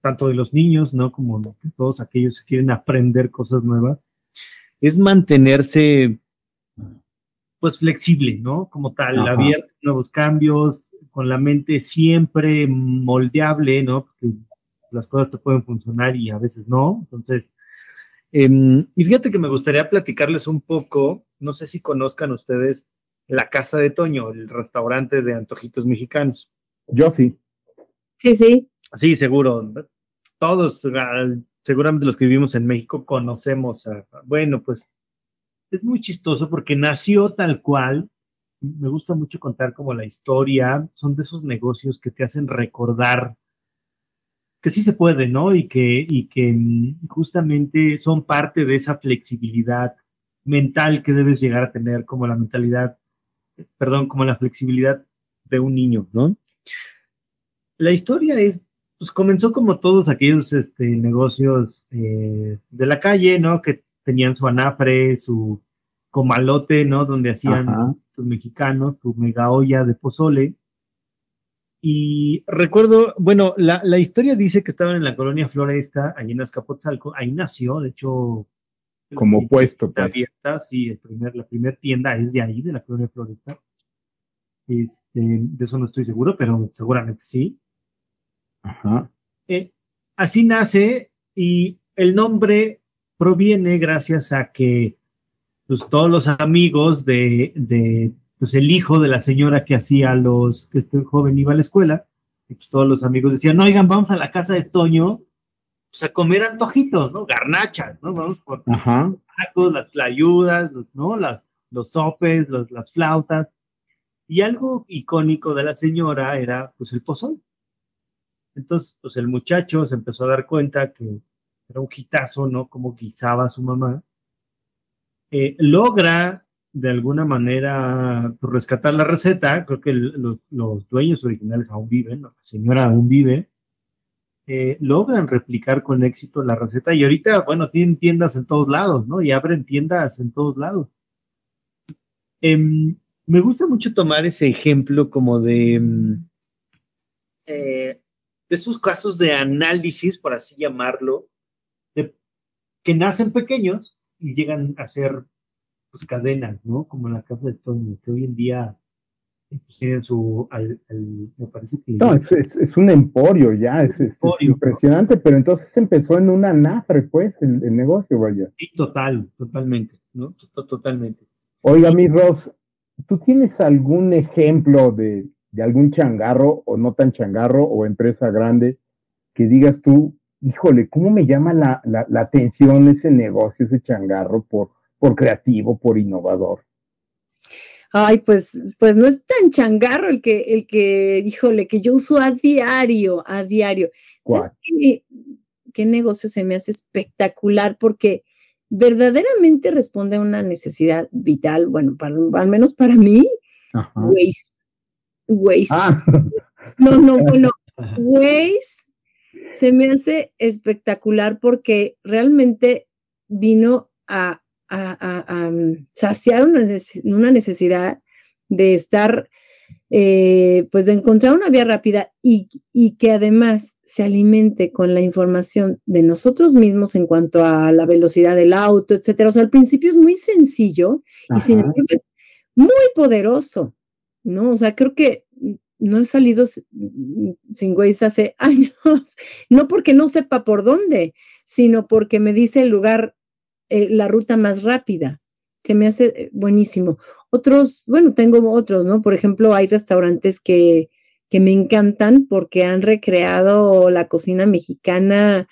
tanto de los niños, ¿no? Como de todos aquellos que quieren aprender cosas nuevas, es mantenerse pues flexible, ¿no? Como tal, abierto a nuevos cambios, con la mente siempre moldeable, ¿no? Porque las cosas te pueden funcionar y a veces no. Entonces, em, y fíjate que me gustaría platicarles un poco, no sé si conozcan ustedes la Casa de Toño, el restaurante de antojitos mexicanos. Yo sí. Sí, sí. Sí, seguro. Todos, ah, seguramente los que vivimos en México conocemos a, bueno, pues es muy chistoso porque nació tal cual me gusta mucho contar como la historia, son de esos negocios que te hacen recordar que sí se puede, ¿no? Y que, y que mm, justamente son parte de esa flexibilidad mental que debes llegar a tener, como la mentalidad, perdón, como la flexibilidad de un niño, ¿no? La historia es, pues comenzó como todos aquellos este, negocios eh, de la calle, ¿no? Que tenían su anafre, su comalote, ¿no? Donde hacían los mexicanos, su mega olla de pozole. Y recuerdo, bueno, la, historia dice que estaban en la colonia Floresta, allí en Azcapotzalco, ahí nació, de hecho. Como puesto, pues. Abierta, sí, el primer, la primera tienda es de ahí, de la colonia Floresta. Este, de eso no estoy seguro, pero seguramente sí. Ajá. Eh, así nace y el nombre proviene gracias a que pues todos los amigos de, de, pues el hijo de la señora que hacía los, que este joven iba a la escuela, y pues todos los amigos decían, oigan, vamos a la casa de Toño, pues a comer antojitos, ¿no? Garnachas, ¿no? Vamos por tacos, las tlayudas, ¿no? Las, los sopes, los, las flautas. Y algo icónico de la señora era, pues, el pozón. Entonces, pues el muchacho se empezó a dar cuenta que era un quitazo, ¿no? Como guisaba su mamá. Eh, logra de alguna manera pues, rescatar la receta, creo que los, dueños originales aún viven, la señora aún vive, eh, logran replicar con éxito la receta y ahorita, bueno, tienen tiendas en todos lados, ¿no? Y abren tiendas en todos lados. Em, me gusta mucho tomar ese ejemplo como de, em, eh, de esos casos de análisis, por así llamarlo, que nacen pequeños, y llegan a ser pues, cadenas, ¿no? Como la casa de Tony, que hoy en día pues, tienen su, me parece que... No, es, un emporio ya, es, impresionante, pero entonces empezó en una nafre, pues, el, negocio, vaya. Sí, total, totalmente, ¿no? Totalmente. Oiga, mi Ross, ¿tú tienes algún ejemplo de, de algún changarro o no tan changarro o empresa grande que digas tú, híjole, ¿cómo me llama la, atención ese negocio, ese changarro por, por creativo, por innovador? Ay, pues, pues no es tan changarro el que, el que, híjole, que yo uso a diario, a diario. ¿Sabes qué, qué, negocio se me hace espectacular? Porque verdaderamente responde a una necesidad vital, bueno, para, al menos para mí, Waze. Waze. Ah, No, no, bueno, Waze se me hace espectacular porque realmente vino a, mm, saciar una necesidad de estar, eh, pues de encontrar una vía rápida y, que además se alimente con la información de nosotros mismos en cuanto a la velocidad del auto, etcétera. O sea, al principio es muy sencillo y sin embargo es muy poderoso, ¿no? O sea, creo que no he salido sin Waze hace años, no porque no sepa por dónde, sino porque me dice el lugar, eh, la ruta más rápida, que me hace eh, buenísimo. Otros, bueno, tengo otros, ¿no? Por ejemplo, hay restaurantes que, que me encantan porque han recreado la cocina mexicana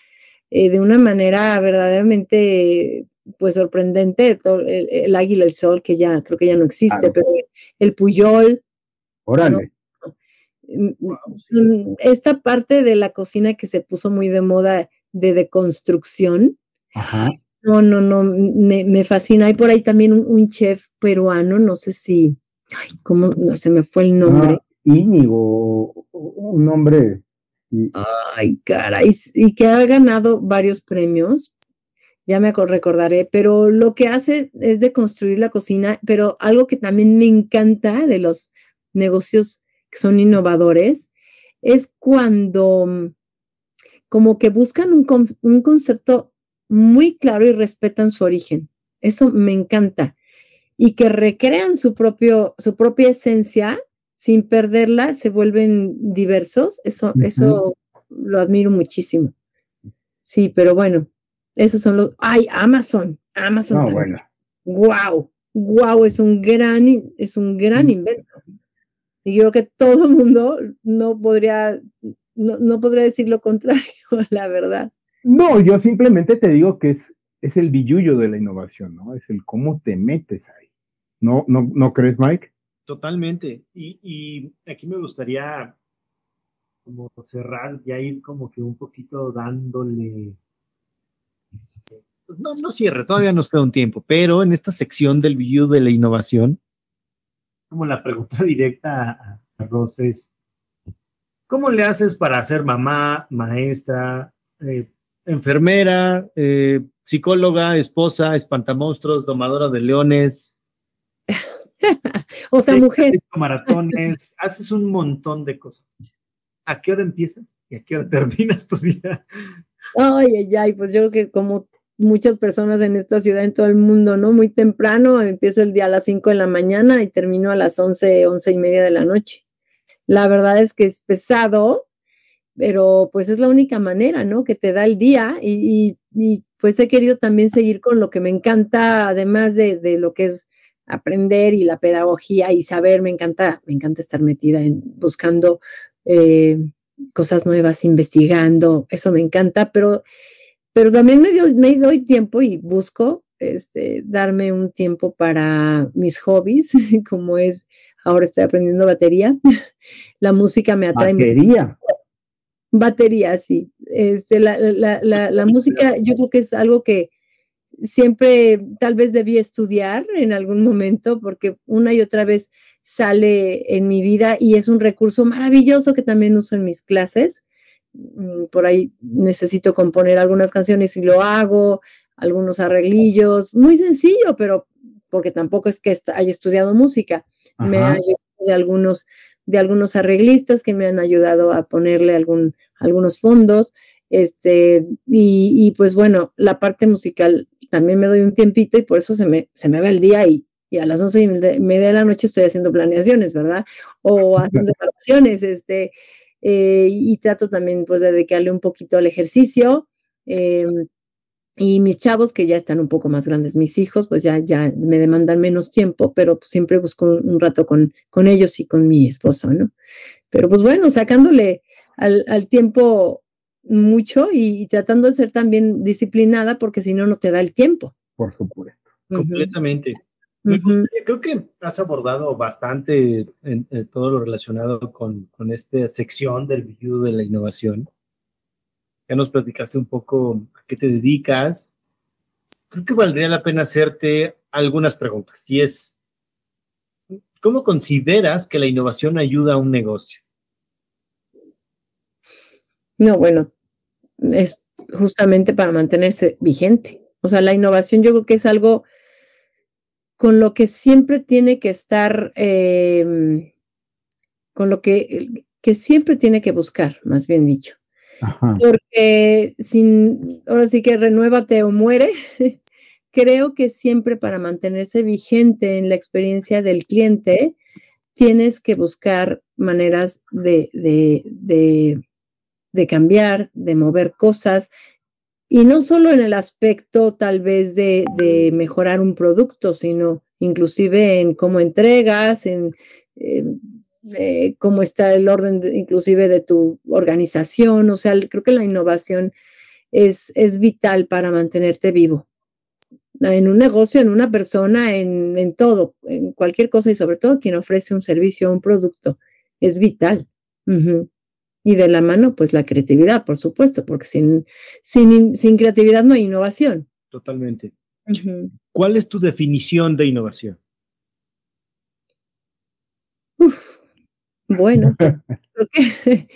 eh, de una manera verdaderamente pues sorprendente, el, águila, el sol, que ya creo que ya no existe, pero el puyol. Órale. Mm, mm, esta parte de la cocina que se puso muy de moda de deconstrucción. Ajá. No, no, no, me, me fascina. Hay por ahí también un, chef peruano, no sé si, ay, ¿cómo? No, se me fue el nombre. Ah, Íñigo, un nombre. Ay, caray, y que ha ganado varios premios, ya me recordaré, pero lo que hace es de construir la cocina, pero algo que también me encanta de los negocios que son innovadores, es cuando mm, como que buscan un, un concepto muy claro y respetan su origen. Eso me encanta. Y que recrean su, propio, su propia esencia sin perderla, se vuelven diversos. Eso, eso lo admiro muchísimo. Sí, pero bueno, esos son los. ¡Ay, Amazon! Amazon. No, bueno. ¡Wow! ¡Wow! Es un gran, es un gran invento. Y yo creo que todo el mundo no podría, no, podría decir lo contrario, la verdad. No, yo simplemente te digo que es, es el billullo de la innovación, ¿no? Es el cómo te metes ahí. ¿No, no, ¿no crees, Mike? Totalmente. Y, y aquí me gustaría como cerrar, ya ir como que un poquito dándole pues no, no cierre, todavía nos queda un tiempo, pero en esta sección del billullo de la innovación, como la pregunta directa a, Roses, ¿cómo le haces para ser mamá, maestra, eh, enfermera, eh, psicóloga, esposa, espantamonstruos, domadora de leones? o sea, mujer. Maratones, haces un montón de cosas. ¿A qué hora empiezas y a qué hora terminas tu día? Ay, ay, ay, pues yo creo que como muchas personas en esta ciudad, en todo el mundo, ¿no? Muy temprano, empiezo el día a las 5 de la mañana y termino a las 11, 11 y media de la noche. La verdad es que es pesado, pero pues es la única manera, ¿no? Que te da el día y, pues he querido también seguir con lo que me encanta, además de, lo que es aprender y la pedagogía y saber, me encanta, me encanta estar metida en buscando eh, cosas nuevas, investigando, eso me encanta, pero pero también me, me doy tiempo y busco este, darme un tiempo para mis hobbies, como es, ahora estoy aprendiendo batería, la música me atrae. Batería. Batería, sí. Este, la, la, la, la música yo creo que es algo que siempre tal vez debí estudiar en algún momento porque una y otra vez sale en mi vida y es un recurso maravilloso que también uso en mis clases por ahí necesito componer algunas canciones y lo hago, algunos arreglillos, muy sencillo, pero porque tampoco es que haya estudiado música. Me ha de algunos, de algunos arreglistas que me han ayudado a ponerle algún, algunos fondos. Este, y, pues bueno, la parte musical también me doy un tiempito y por eso se me, se me va el día y, y a las once y media de la noche estoy haciendo planeaciones, ¿verdad? O haciendo grabaciones, este, eh, y trato también pues de dedicarle un poquito al ejercicio. Em, y mis chavos, que ya están un poco más grandes, mis hijos, pues ya, ya me demandan menos tiempo, pero pues, siempre busco un, rato con, con ellos y con mi esposo, ¿no? Pero pues bueno, sacándole al, al tiempo mucho y, tratando de ser también disciplinada, porque si no, no te da el tiempo. Por supuesto. Completamente creo que has abordado bastante en, todo lo relacionado con, con, esta sección del video de la innovación. Ya nos platicaste un poco a qué te dedicas. Creo que valdría la pena hacerte algunas preguntas. Y es, ¿cómo consideras que la innovación ayuda a un negocio? No, bueno, es justamente para mantenerse vigente. O sea, la innovación yo creo que es algo con lo que siempre tiene que estar, em, con lo que, que siempre tiene que buscar, más bien dicho. Porque sin, ahora sí que renuévate o muere, creo que siempre para mantenerse vigente en la experiencia del cliente, tienes que buscar maneras de, de, de, cambiar, de mover cosas, y no solo en el aspecto tal vez de, de, mejorar un producto, sino inclusive en cómo entregas, en, eh, cómo está el orden inclusive de tu organización. O sea, creo que la innovación es, es vital para mantenerte vivo en un negocio, en una persona, en, todo, en cualquier cosa y sobre todo quien ofrece un servicio o un producto. Es vital. Y de la mano, pues la creatividad, por supuesto, porque sin, sin, sin creatividad no hay innovación. Totalmente. ¿Cuál es tu definición de innovación? bueno, pues, creo que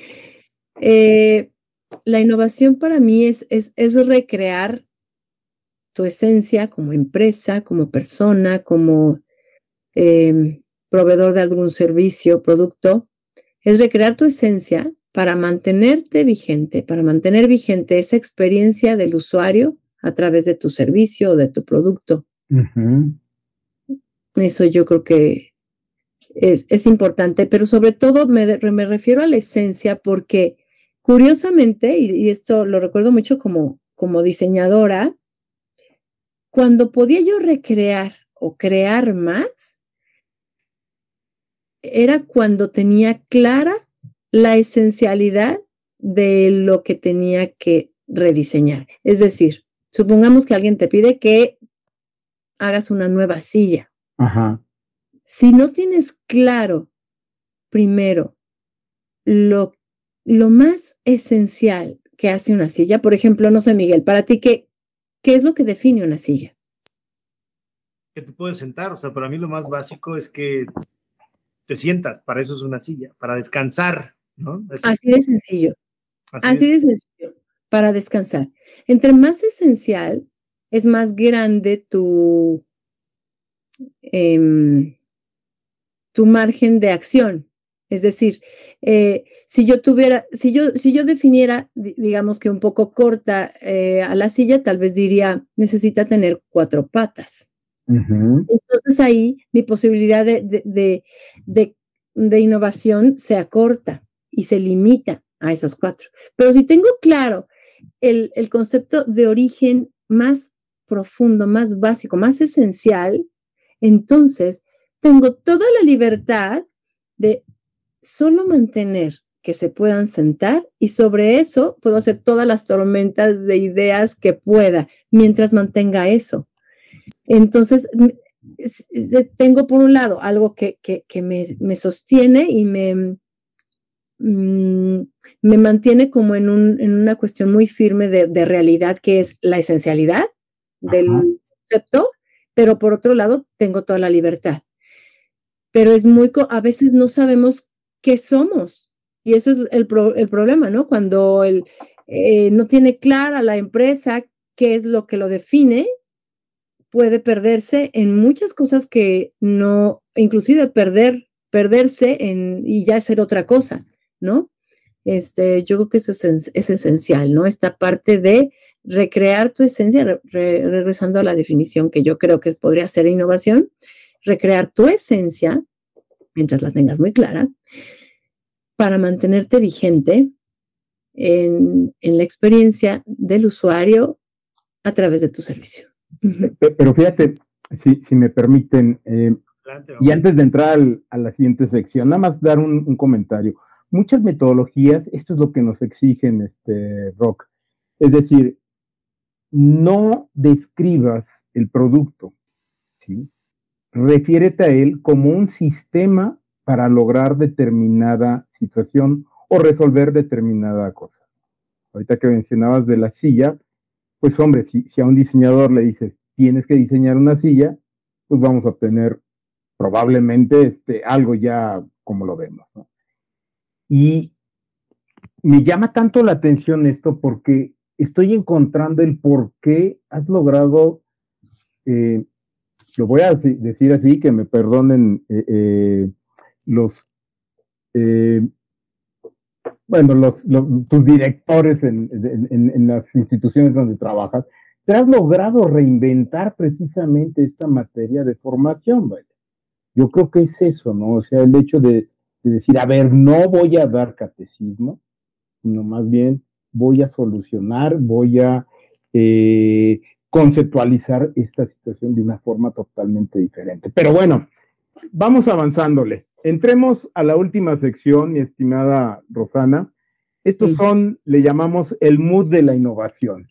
eh, la innovación para mí es, es, es recrear tu esencia como empresa, como persona, como em, proveedor de algún servicio, producto, es recrear tu esencia para mantenerte vigente, para mantener vigente esa experiencia del usuario a través de tu servicio o de tu producto. Eso yo creo que es, importante, pero sobre todo me, refiero a la esencia porque curiosamente, y, y, esto lo recuerdo mucho como, como diseñadora, cuando podía yo recrear o crear más, era cuando tenía clara la esencialidad de lo que tenía que rediseñar. Es decir, supongamos que alguien te pide que hagas una nueva silla. Si no tienes claro primero lo, lo más esencial que hace una silla, por ejemplo, no sé, Miguel, para ti, ¿qué, ¿Qué es lo que define una silla? Que te puedes sentar, o sea, para mí lo más básico es que te sientas, para eso es una silla, para descansar, ¿no? Así, de sencillo. Así, de sencillo, para descansar. Entre más esencial, es más grande tu, em, tu margen de acción. Es decir, eh, si yo tuviera, si yo, si yo definiera, digamos que un poco corta eh, a la silla, tal vez diría, necesita tener cuatro patas. Entonces ahí mi posibilidad de, de, innovación se acorta y se limita a esas cuatro. Pero si tengo claro el, el concepto de origen más profundo, más básico, más esencial, entonces tengo toda la libertad de solo mantener que se puedan sentar y sobre eso puedo hacer todas las tormentas de ideas que pueda mientras mantenga eso. Entonces, tengo por un lado algo que, me, sostiene y me, mm, me mantiene como en, una cuestión muy firme de, realidad, que es la esencialidad del concepto, pero por otro lado tengo toda la libertad. Pero es muy, a veces no sabemos qué somos. Y eso es el, problema, ¿no? Cuando el, eh, no tiene clara la empresa qué es lo que lo define, puede perderse en muchas cosas que no, inclusive perder, perderse en, y ya ser otra cosa, ¿no? Este, yo creo que eso es, esencial, ¿no? Esta parte de recrear tu esencia, regresando a la definición que yo creo que podría ser innovación, recrear tu esencia mientras la tengas muy clara, para mantenerte vigente en, la experiencia del usuario a través de tu servicio. Pero fíjate, si, me permiten, eh, y antes de entrar a la siguiente sección, nada más dar un, comentario. Muchas metodologías, esto es lo que nos exigen, este, Rock. Es decir, no describas el producto, ¿sí? refiérete a él como un sistema para lograr determinada situación o resolver determinada cosa. Ahorita que mencionabas de la silla, pues hombre, si, a un diseñador le dices, tienes que diseñar una silla, pues vamos a obtener probablemente este, algo ya como lo vemos. Y me llama tanto la atención esto porque estoy encontrando el por qué has logrado, eh, lo voy a decir así, que me perdonen eh, eh, los, bueno, los, tus directores en, las instituciones donde trabajas, te has logrado reinventar precisamente esta materia de formación, Yo creo que es eso, ¿no? O sea, el hecho de decir, a ver, no voy a dar catecismo, sino más bien voy a solucionar, voy a eh, conceptualizar esta situación de una forma totalmente diferente. Pero bueno, vamos avanzándole. Entremos a la última sección, mi estimada Rosana. Estos son, le llamamos el mood de la innovación.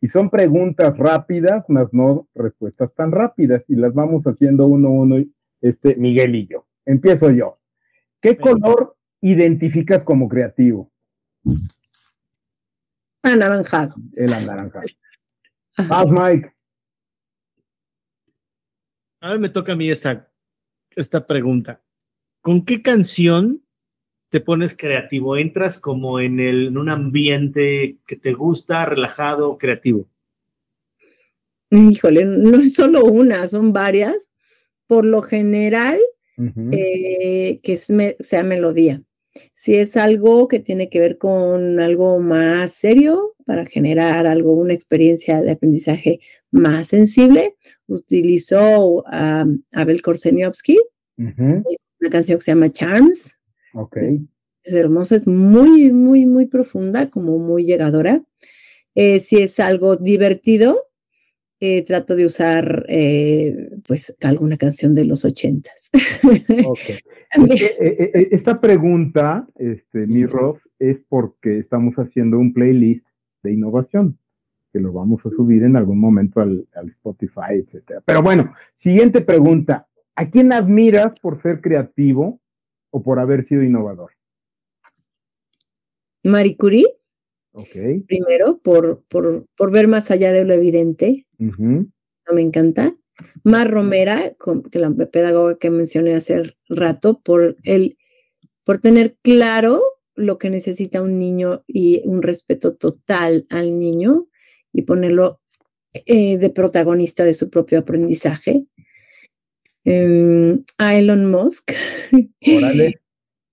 Y son preguntas rápidas, más no respuestas tan rápidas. Y las vamos haciendo uno a uno, este, Miguel y yo. Empiezo yo. ¿Qué color identificas como creativo? Anaranjado. El anaranjado. Haz, Mike. Ahora me toca a mí esta, esta pregunta. ¿Con qué canción te pones creativo? ¿Entras como en, el, en un ambiente que te gusta, relajado, creativo? Híjole, no es solo una, son varias. Por lo general, eh, que sea melodía. Si es algo que tiene que ver con algo más serio para generar algo, una experiencia de aprendizaje más sensible, utilizó a Abel Korseniowski, una canción que se llama Charms. Es, hermosa, es muy, muy, muy profunda, como muy llegadora. Eh, si es algo divertido, eh, trato de usar eh, pues alguna canción de los ochentas. Eh, esta pregunta, este, mi Ross, es porque estamos haciendo un playlist de innovación que lo vamos a subir en algún momento al, Spotify, etcétera. Pero bueno, siguiente pregunta. ¿A quién admiras por ser creativo o por haber sido innovador? Marie Curie. Primero, por, por, ver más allá de lo evidente. Me encanta. Mar Romera, que la pedagoga que mencioné hace rato, por, el, por tener claro lo que necesita un niño y un respeto total al niño y ponerlo eh, de protagonista de su propio aprendizaje. Em, a Elon Musk.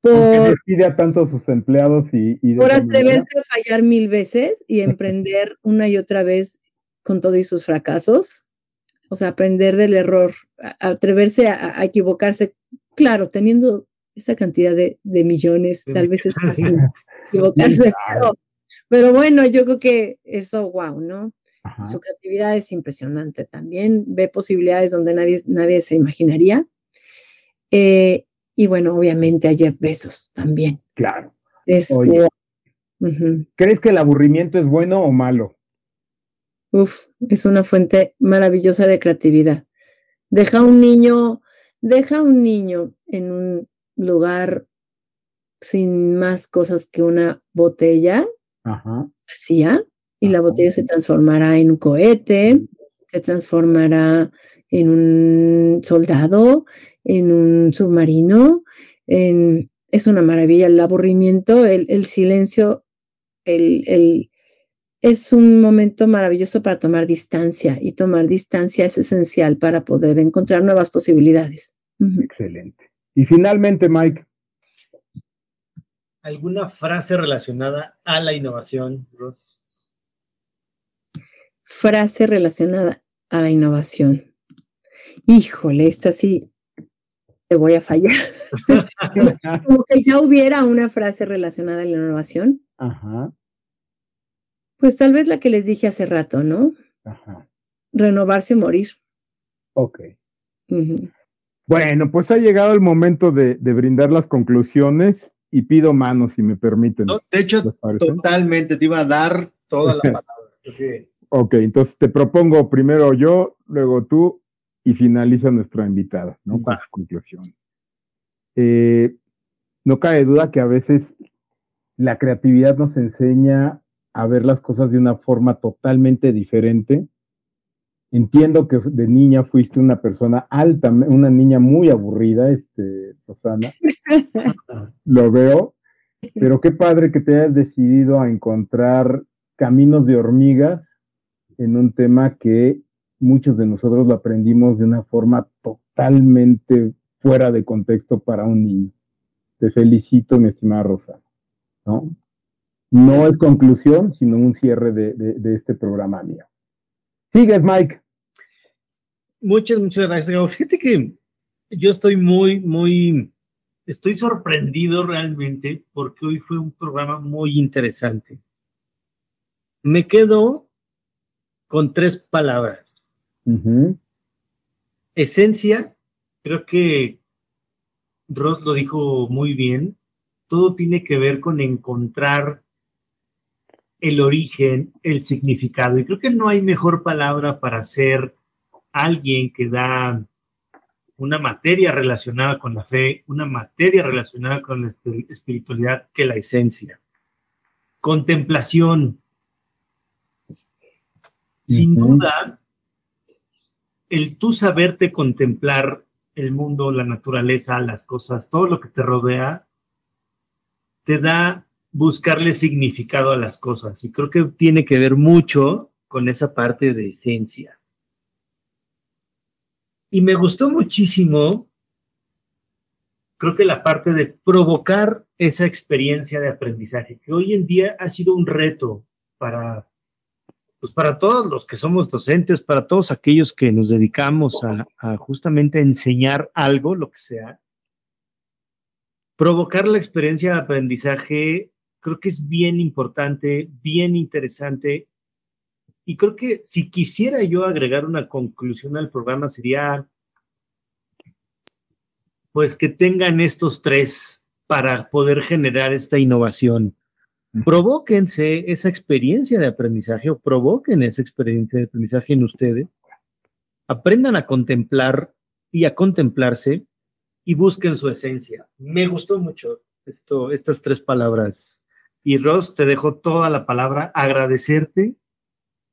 por despide a tantos sus empleados y, por atreverse a fallar mil veces y emprender una y otra vez con todo y sus fracasos. O sea, aprender del error, atreverse a, equivocarse, claro, teniendo esa cantidad de, millones, tal vez es fácil equivocarse, pero, bueno, yo creo que eso, wow, ¿no? Su creatividad es impresionante también, ve posibilidades donde nadie, nadie se imaginaría. Eh, y bueno, obviamente a Jeff Bezos también. Claro. Este, ¿Crees que el aburrimiento es bueno o malo? Uf, es una fuente maravillosa de creatividad. Deja un niño, deja un niño en un lugar sin más cosas que una botella vacía y la botella se transformará en un cohete, se transformará en un soldado, en un submarino. es una maravilla el aburrimiento, el, silencio, el, es un momento maravilloso para tomar distancia y tomar distancia es esencial para poder encontrar nuevas posibilidades. Excelente. Y finalmente, Mike. ¿Alguna frase relacionada a la innovación, Ross? Frase relacionada a la innovación. Híjole, esta sí te voy a fallar. Como que ya hubiera una frase relacionada a la innovación. Ajá. Pues tal vez la que les dije hace rato, ¿no? Ajá. Renovarse o morir. Ok. Bueno, pues ha llegado el momento de, brindar las conclusiones y pido manos, si me permiten. de hecho, totalmente, te iba a dar toda la palabra. ok, entonces te propongo primero yo, luego tú y finaliza nuestra invitada, ¿no? Para conclusión. Eh, no cabe duda que a veces la creatividad nos enseña a ver las cosas de una forma totalmente diferente. Entiendo que de niña fuiste una persona alta, una niña muy aburrida, este, Rosana. Lo veo, Pero qué padre que te hayas decidido a encontrar caminos de hormigas en un tema que muchos de nosotros lo aprendimos de una forma totalmente fuera de contexto para un niño. Te felicito, mi estimada Rosa. ¿no? No es conclusión, sino un cierre de, este programa mío. Sigues, Mike. Muchas, muchas gracias. Fíjate que yo estoy muy, muy, estoy sorprendido realmente porque hoy fue un programa muy interesante. Me quedo con tres palabras. Esencia, creo que Ross lo dijo muy bien, todo tiene que ver con encontrar el origen, el significado. Y creo que no hay mejor palabra para ser alguien que da una materia relacionada con la fe, una materia relacionada con la espiritualidad que la esencia. Contemplación. Sin duda, el tú saberte contemplar el mundo, la naturaleza, las cosas, todo lo que te rodea, te da buscarle significado a las cosas. Y creo que tiene que ver mucho con esa parte de esencia. Y me gustó muchísimo, creo que la parte de provocar esa experiencia de aprendizaje, que hoy en día ha sido un reto para, pues para todos los que somos docentes, para todos aquellos que nos dedicamos a, a justamente enseñar algo, lo que sea. Provocar la experiencia de aprendizaje creo que es bien importante, bien interesante. Y creo que si quisiera yo agregar una conclusión al programa sería, pues que tengan estos tres para poder generar esta innovación. Provóquense esa experiencia de aprendizaje o provoquen esa experiencia de aprendizaje en ustedes. Aprendan a contemplar y a contemplarse y busquen su esencia. Me gustó mucho esto, estas tres palabras y Ross, te dejo toda la palabra, agradecerte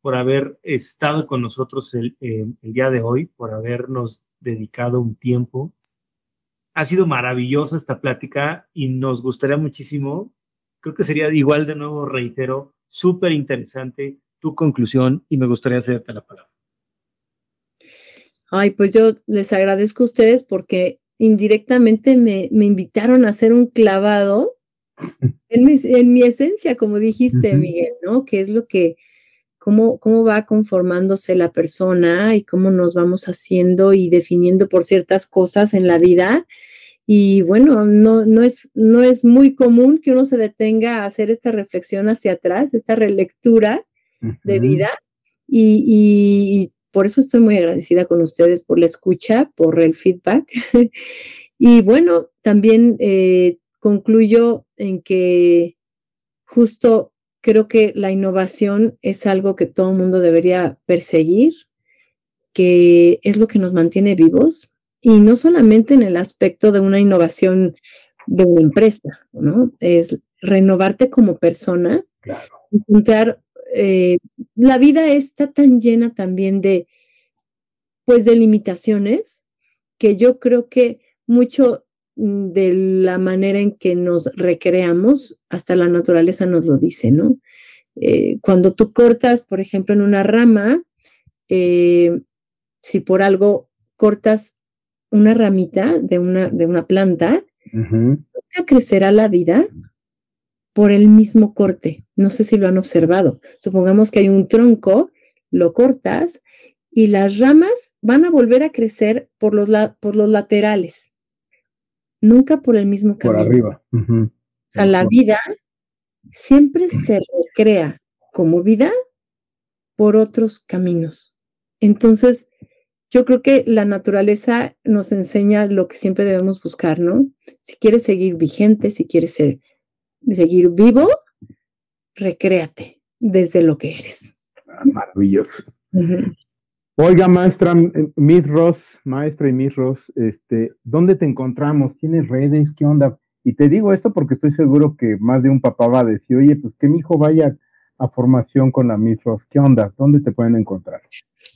por haber estado con nosotros el, eh, el, día de hoy, por habernos dedicado un tiempo. Ha sido maravillosa esta plática y nos gustaría muchísimo, creo que sería igual de nuevo, reitero, súper interesante tu conclusión y me gustaría hacerte la palabra. Ay, pues yo les agradezco a ustedes porque indirectamente me, me invitaron a hacer un clavado en mi, esencia, como dijiste, Miguel, ¿no? Que es lo que, cómo, cómo va conformándose la persona y cómo nos vamos haciendo y definiendo por ciertas cosas en la vida. Y bueno, no, no, es, no es muy común que uno se detenga a hacer esta reflexión hacia atrás, esta relectura de vida. Y, por eso estoy muy agradecida con ustedes por la escucha, por el feedback. y bueno, también eh, concluyo en que justo creo que la innovación es algo que todo el mundo debería perseguir, que es lo que nos mantiene vivos y no solamente en el aspecto de una innovación de una empresa, ¿no? Es renovarte como persona, encontrar, eh, la vida está tan llena también de, pues, de limitaciones que yo creo que mucho de la manera en que nos recreamos, hasta la naturaleza nos lo dice, ¿no? Eh, cuando tú cortas, por ejemplo, en una rama, eh, si por algo cortas una ramita de una, de una planta, nunca crecerá la vida por el mismo corte. No sé si lo han observado. Supongamos que hay un tronco, lo cortas y las ramas van a volver a crecer por los, por los laterales nunca por el mismo camino. Por arriba. O sea, la vida siempre se recrea como vida por otros caminos. Entonces, yo creo que la naturaleza nos enseña lo que siempre debemos buscar, ¿no? Si quieres seguir vigente, si quieres seguir vivo, recréate desde lo que eres. Ah, maravilloso. Oiga, maestra, eh, Miss Ross, maestra y Miss Ross, este, ¿dónde te encontramos? ¿Tienes redes? ¿Qué onda? Y te digo esto porque estoy seguro que más de un papá va a decir, oye, pues que mi hijo vaya a formación con la Miss Ross. ¿Qué onda? ¿Dónde te pueden encontrar?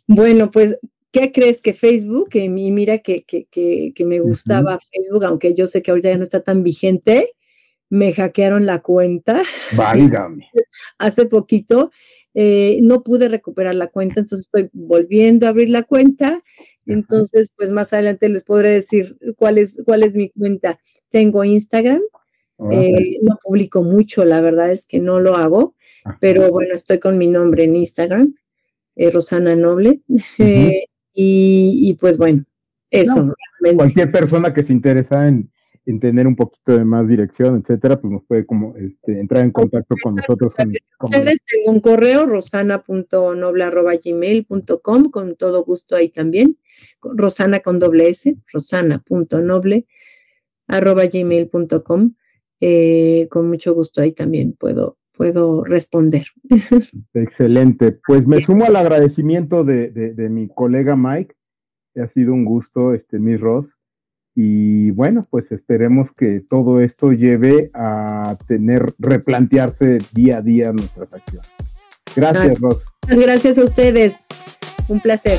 Bueno, pues, ¿qué crees que Facebook? Y mira que, que, que, me gustaba Facebook, aunque yo sé que ahorita ya no está tan vigente, me hackearon la cuenta. Válgame. Hace poquito eh, no pude recuperar la cuenta, entonces estoy volviendo a abrir la cuenta. Entonces, pues más adelante les podré decir cuál es, cuál es mi cuenta. Tengo Instagram, eh, no publico mucho, la verdad es que no lo hago, pero bueno, estoy con mi nombre en Instagram, eh, Rosana Noble, y, pues bueno, eso. cualquier persona que se interesa en, en tener un poquito de más dirección, etcétera, pues nos puede como este, entrar en contacto con nosotros. Con, tengo un correo, rosana.noble.gmail.com, con todo gusto ahí también. Rosana con doble S, rosana.noble.gmail.com. Eh, con mucho gusto ahí también puedo, puedo responder. Excelente. Pues me sumo al agradecimiento de, de, mi colega Mike. Ha sido un gusto, este, mi Ross y bueno, pues esperemos que todo esto lleve a tener, replantearse día a día nuestras acciones. Gracias, Ros. Gracias a ustedes. Un placer.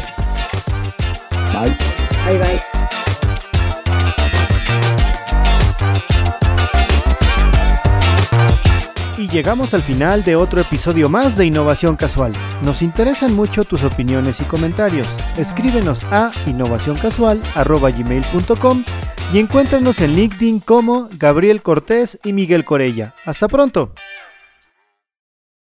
Bye. Bye, bye. Y llegamos al final de otro episodio más de Innovación Casual. Nos interesan mucho tus opiniones y comentarios. Escríbenos a innovacioncasual.gmail.com y encuéntranos en LinkedIn como Gabriel Cortés y Miguel Corella. Hasta pronto.